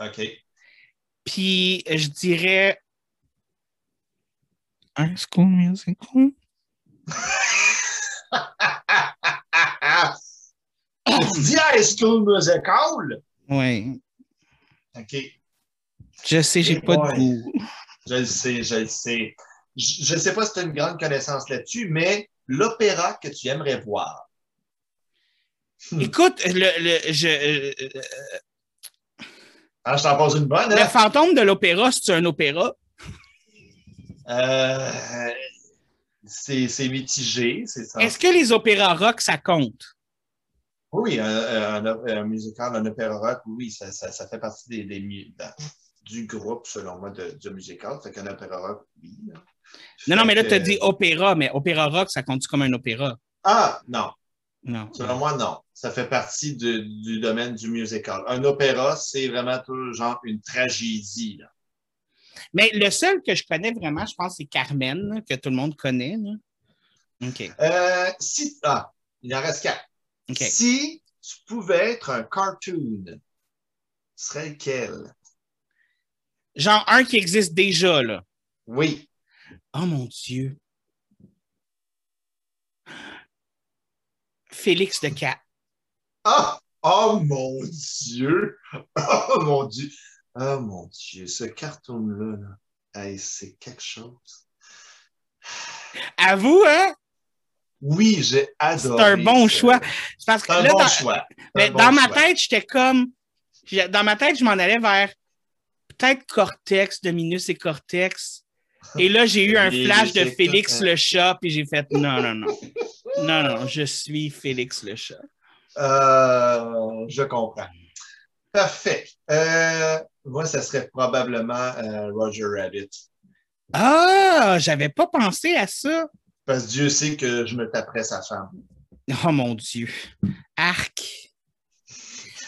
OK. puis je dirais. High School Musical? tu dis High School Musical? Oui. OK. Je sais, j'ai pas de goût. Je le sais, je le sais. Je ne sais pas si tu as une grande connaissance là-dessus, mais l'opéra que tu aimerais voir. Hmm. Écoute, le, le, je, euh, Ah, je t'en pose une bonne, le hein? fantôme de l'opéra, c'est un opéra? Euh, c'est c'est mitigé, c'est ça. Est-ce que les opéras rock, ça compte? Oui, un, un, un musical, un opéra rock, oui, ça, ça, ça fait partie des, dans- du groupe, selon moi, de, du musical. Fait qu'un opéra rock, oui. Non, non, mais là, tu as dit opéra, mais opéra rock, ça compte comme un opéra? Ah, non. Non. Selon moi, non. Ça fait partie de- du domaine du musical. Un opéra, c'est vraiment tout genre une tragédie. là. Mais le seul que je connais vraiment, je pense, c'est Carmen, là, que tout le monde connaît. là. OK. Euh, si, ah, il en reste quatre. OK. Si tu pouvais être un cartoon, ce serait lequel? Genre un qui existe déjà, là. Oui. Oh mon Dieu. Félix de Cat. Ah! Oh mon Dieu! Oh mon Dieu! Oh mon Dieu, ce cartoon-là, là, hey, c'est quelque chose. À vous, hein? Oui, j'ai C'est adoré. un bon ça. choix. C'est parce que C'est un là, bon dans, choix. C'est mais bon dans ma choix. tête, j'étais comme. Dans ma tête, je m'en allais vers peut-être Cortex, Dominus et Cortex. Et là, j'ai eu un flash de Félix le chat, puis j'ai fait non, non, non. Non, non, je suis Félix le chat. Euh, je comprends. Parfait. Euh, moi, ça serait probablement euh, Roger Rabbit. Ah, j'avais pas pensé à ça. Parce que Dieu sait que je me taperais sa femme. Oh mon Dieu. Arc.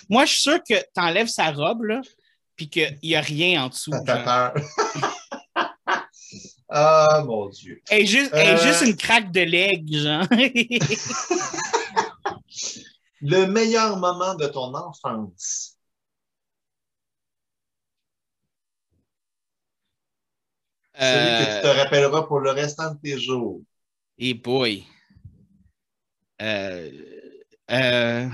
Moi, je suis sûr que tu enlèves sa robe, là, puis qu'il n'y a rien en dessous. Ça fait genre. peur. ah, mon Dieu. Elle est juste, Euh. juste une craque de leg, genre. Le meilleur moment de ton enfance. Celui que tu te Euh, rappelleras pour le restant de tes jours. Et boy. Euh, euh,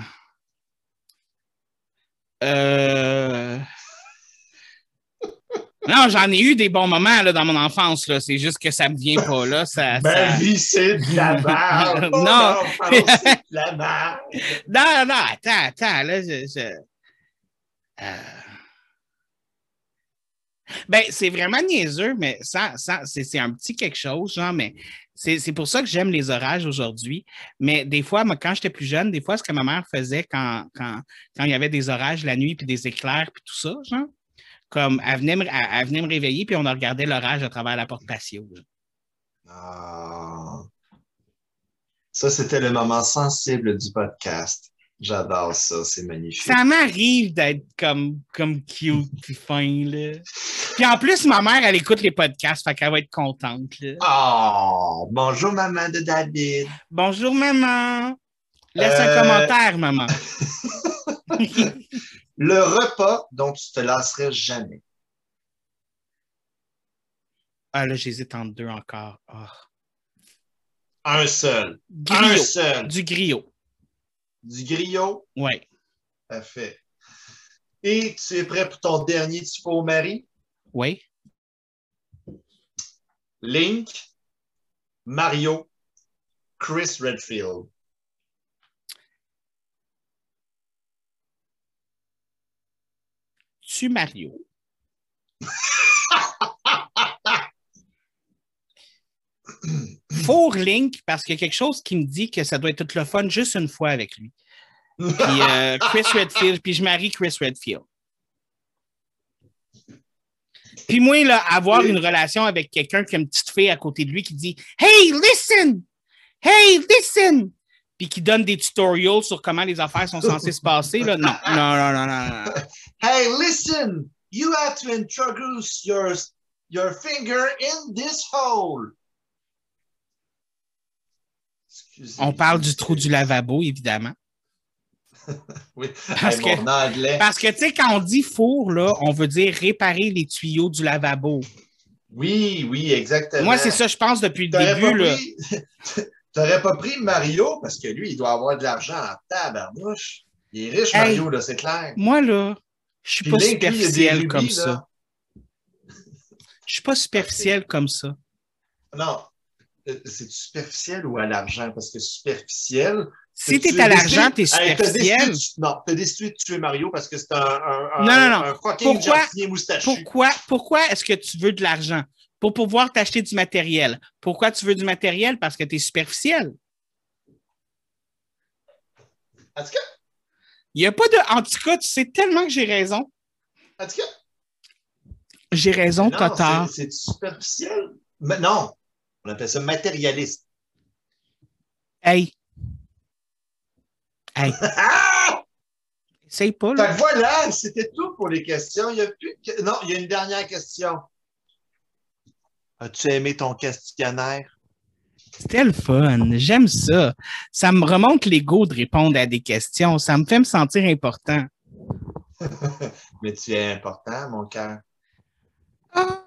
euh, Non, j'en ai eu des bons moments là, dans mon enfance. Là. C'est juste que ça me vient pas là. Ça, Ma ça- vie, c'est de la merde. Non. non, c'est de la merde. Non, non, attends, attends. Là, je, je- Euh. Ben, c'est vraiment niaiseux, mais ça, ça, c'est un petit quelque chose, genre, mais c'est pour ça que j'aime les orages aujourd'hui. Mais des fois, moi, quand j'étais plus jeune, des fois, ce que ma mère faisait quand, quand, quand il y avait des orages la nuit, puis des éclairs, puis tout ça, genre, comme elle venait me, elle, venait me réveiller, puis on regardait l'orage à travers la porte patio. Ah. Ça, c'était le moment sensible du podcast. J'adore ça, c'est magnifique. Ça m'arrive d'être comme, comme cute puis fin, là. Puis en plus, ma mère, elle écoute les podcasts, fait qu'elle va être contente, là. Oh, bonjour maman de David. Bonjour, maman. Laisse un Euh. commentaire, maman. Le repas dont tu te lasserais jamais. Ah, là, j'hésite entre deux encore. Ah. Un seul. Un seul. Du griot. Du griot. Ouais. Parfait. Et tu es prêt pour ton dernier tu au mari? Oui. Link, Mario, Chris Redfield. Tu, Mario. Four Link, parce qu'il y a quelque chose qui me dit que ça doit être tout le fun juste une fois avec lui. Puis euh, Chris Redfield, puis je marie Chris Redfield. Puis moi, là, avoir une relation avec quelqu'un qui a une petite fille à côté de lui qui dit Hey, listen! Hey, listen! Puis qui donne des tutorials sur comment les affaires sont censées se passer, là. Non, non, non, non, non. non. Hey, listen! You have to introduce your, your finger in this hole. Excusez. On parle du trou du lavabo, évidemment. Oui, Parce Hey, mon anglais. Parce que, tu sais, quand on dit four, là, on veut dire réparer les tuyaux du lavabo. Oui, oui, exactement. Moi, c'est ça, je pense, depuis le début, pris... T'aurais pas pris Mario parce que lui, il doit avoir de l'argent en tabarnouche. Il est riche, Hey. Mario, là, c'est clair. Moi, là, je suis pas superficiel comme là. ça. Je suis pas superficiel comme ça. Non. Euh, C'est superficiel ou à l'argent? Parce que superficiel. Si tu t'es à l'argent, t'es superficiel. Non, t'as décidé de tuer Mario parce que c'est un, un, Non, non, Pourquoi-. Pourquoi, pourquoi est-ce que tu veux de l'argent? Pour pouvoir t'acheter du matériel. Pourquoi tu veux du matériel? Parce que tu es superficiel. En tout cas, Il n'y a pas de. En tout cas, tu sais tellement que j'ai raison. en tout cas, J'ai raison, Cotard. c'est- c'est superficiel. Mais non, on appelle ça matérialiste. Hey, Ah! essaye pas, Fait là. que voilà, c'était tout pour les questions. Il y a plus Non, il y a une dernière question. As-tu aimé ton questionnaire? C'était le fun. J'aime ça. Ça me remonte l'ego de répondre à des questions. Ça me fait me sentir important. Mais tu es important, mon cœur. Ah.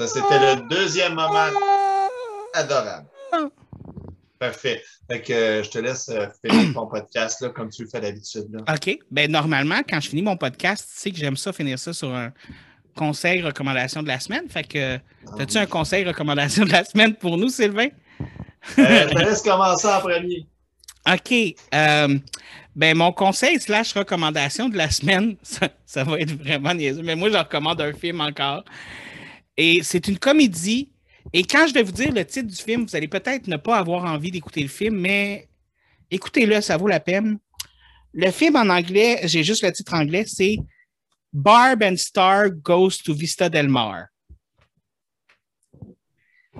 Ça, c'était le deuxième moment adorable. Parfait. Fait que euh, je te laisse euh, finir ton podcast là, comme tu le fais d'habitude. là. OK. Ben, normalement, quand je finis mon podcast, tu sais que j'aime ça finir ça sur un conseil recommandation de la semaine. Fait que, as-tu un conseil recommandation de la semaine pour nous, Sylvain? Euh, je te laisse commencer en premier. OK. Ben, mon conseil slash recommandation de la semaine, ça, ça va être vraiment niaiseux, mais moi, je recommande un film encore. Et c'est une comédie. Et quand je vais vous dire le titre du film, vous allez peut-être ne pas avoir envie d'écouter le film, mais écoutez-le, ça vaut la peine. Le film en anglais, j'ai juste le titre anglais, c'est Barb and Star Goes to Vista Del Mar.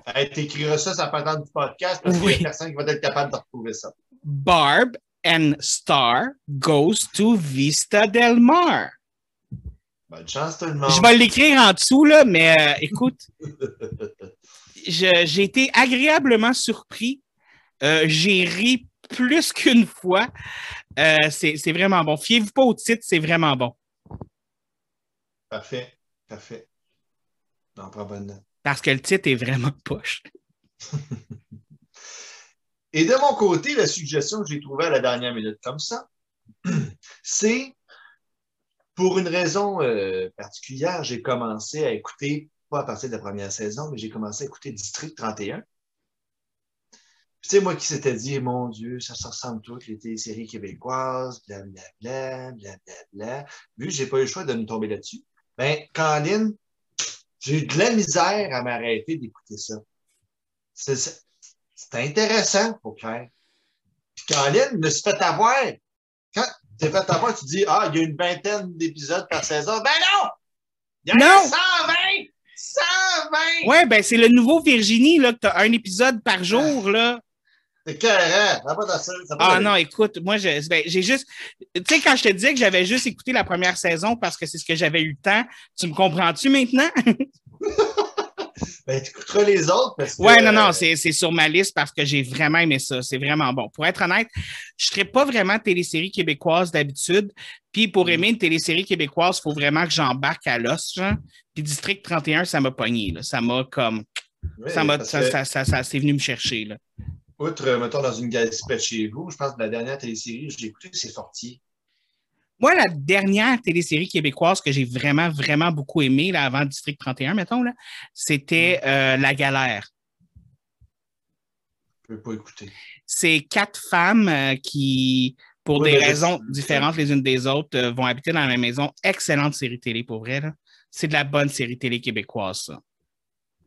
Hey, T'écriras ça, ça peut du podcast parce qu'il n'y a personne qui va être capable de retrouver ça. Barb and Star Goes to Vista Del Mar. Bonne chance, tout le monde. Je vais l'écrire en dessous, là, mais euh, écoute, j'ai été agréablement surpris. Euh, j'ai ri plus qu'une fois. Euh, c'est vraiment bon. Fiez-vous pas au titre, c'est vraiment bon. Parfait. Parfait. Non, prends bonne note. Parce que le titre est vraiment poche. Et de mon côté, la suggestion que j'ai trouvée à la dernière minute comme ça, c'est pour une raison euh, particulière, j'ai commencé à écouter, pas à partir de la première saison, mais j'ai commencé à écouter District 31. Tu sais, moi qui s'étais dit, mon Dieu, ça se ressemble toutes les téléséries québécoises, blablabla, blablabla. Vu que j'ai pas eu le choix de me tomber là-dessus, ben, Colin, j'ai eu de la misère à m'arrêter d'écouter ça. C'est intéressant pour faire. Puis Colin me suis fait avoir. T'es fait avoir, tu dis, ah, il y a une vingtaine d'épisodes par saison. Ben non! Il y en a 120! 120! Ouais, ben c'est le nouveau Virginie, là, que t'as un épisode par jour, là. C'est carré. Ah non, écoute, moi, ben, j'ai juste. Tu sais, quand je te disais que j'avais juste écouté la première saison parce que c'est ce que j'avais eu le temps, tu me comprends-tu maintenant? ben, tu écouteras les autres parce que. Ouais, non, non, c'est sur ma liste parce que j'ai vraiment aimé ça. C'est vraiment bon. Pour être honnête, je ne serais pas vraiment télésérie québécoise d'habitude. Puis pour mm. aimer une télésérie québécoise, il faut vraiment que j'embarque à l'os. Puis District 31, ça m'a pogné. Là. Ça m'a comme. ça m'a. Ça, ça, ça, c'est venu me chercher. Là outre, euh, mettons, dans une galaxie près de chez vous, je pense que la dernière télésérie que j'ai écoutée, c'est Fortier. Moi, la dernière télésérie québécoise que j'ai vraiment, vraiment beaucoup aimée, là, avant District 31, mettons, là, c'était mm. euh, La Galère. Je ne peux pas écouter. C'est quatre femmes euh, qui, pour des raisons différentes les unes des autres, vont habiter dans la même maison. Excellente série télé, pour vrai. C'est de la bonne série télé québécoise, ça.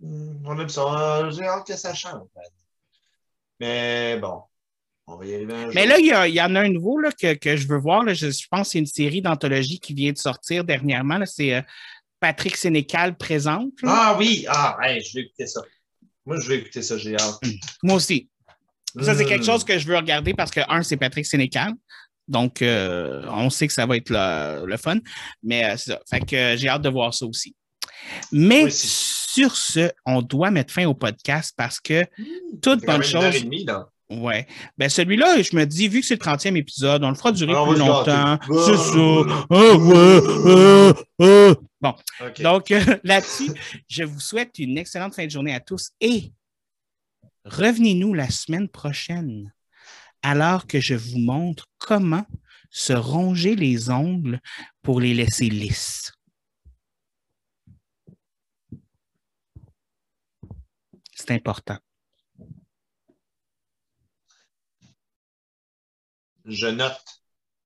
Mm, on aime ça. J'ai hâte que ça change. Mais bon, on va y arriver un Mais là, il y, en a un nouveau là, que, je veux voir. Je, pense que c'est une série d'anthologie qui vient de sortir dernièrement. C'est euh, Patrick Sénécal présente. Ah oui, ah, je vais écouter ça. Moi, je vais écouter ça, j'ai hâte. Hmm. Moi aussi. Ça, c'est quelque hmm. chose que je veux regarder parce que, un, c'est Patrick Sénécal. Donc, euh, on sait que ça va être le, fun. Mais euh, c'est ça. Fait que j'ai hâte de voir ça aussi. Mais sur ce, on doit mettre fin au podcast parce que mmh, toute bonne chose. Ouais. Ben celui-là, je me dis, vu que c'est le 30e épisode, on le fera durer plus longtemps. C'est ça. Ah, ah, ah. Bon. Donc, là-dessus, je vous souhaite une excellente fin de journée à tous et revenez-nous la semaine prochaine alors que je vous montre comment se ronger les ongles pour les laisser lisses. C'est important. Je note.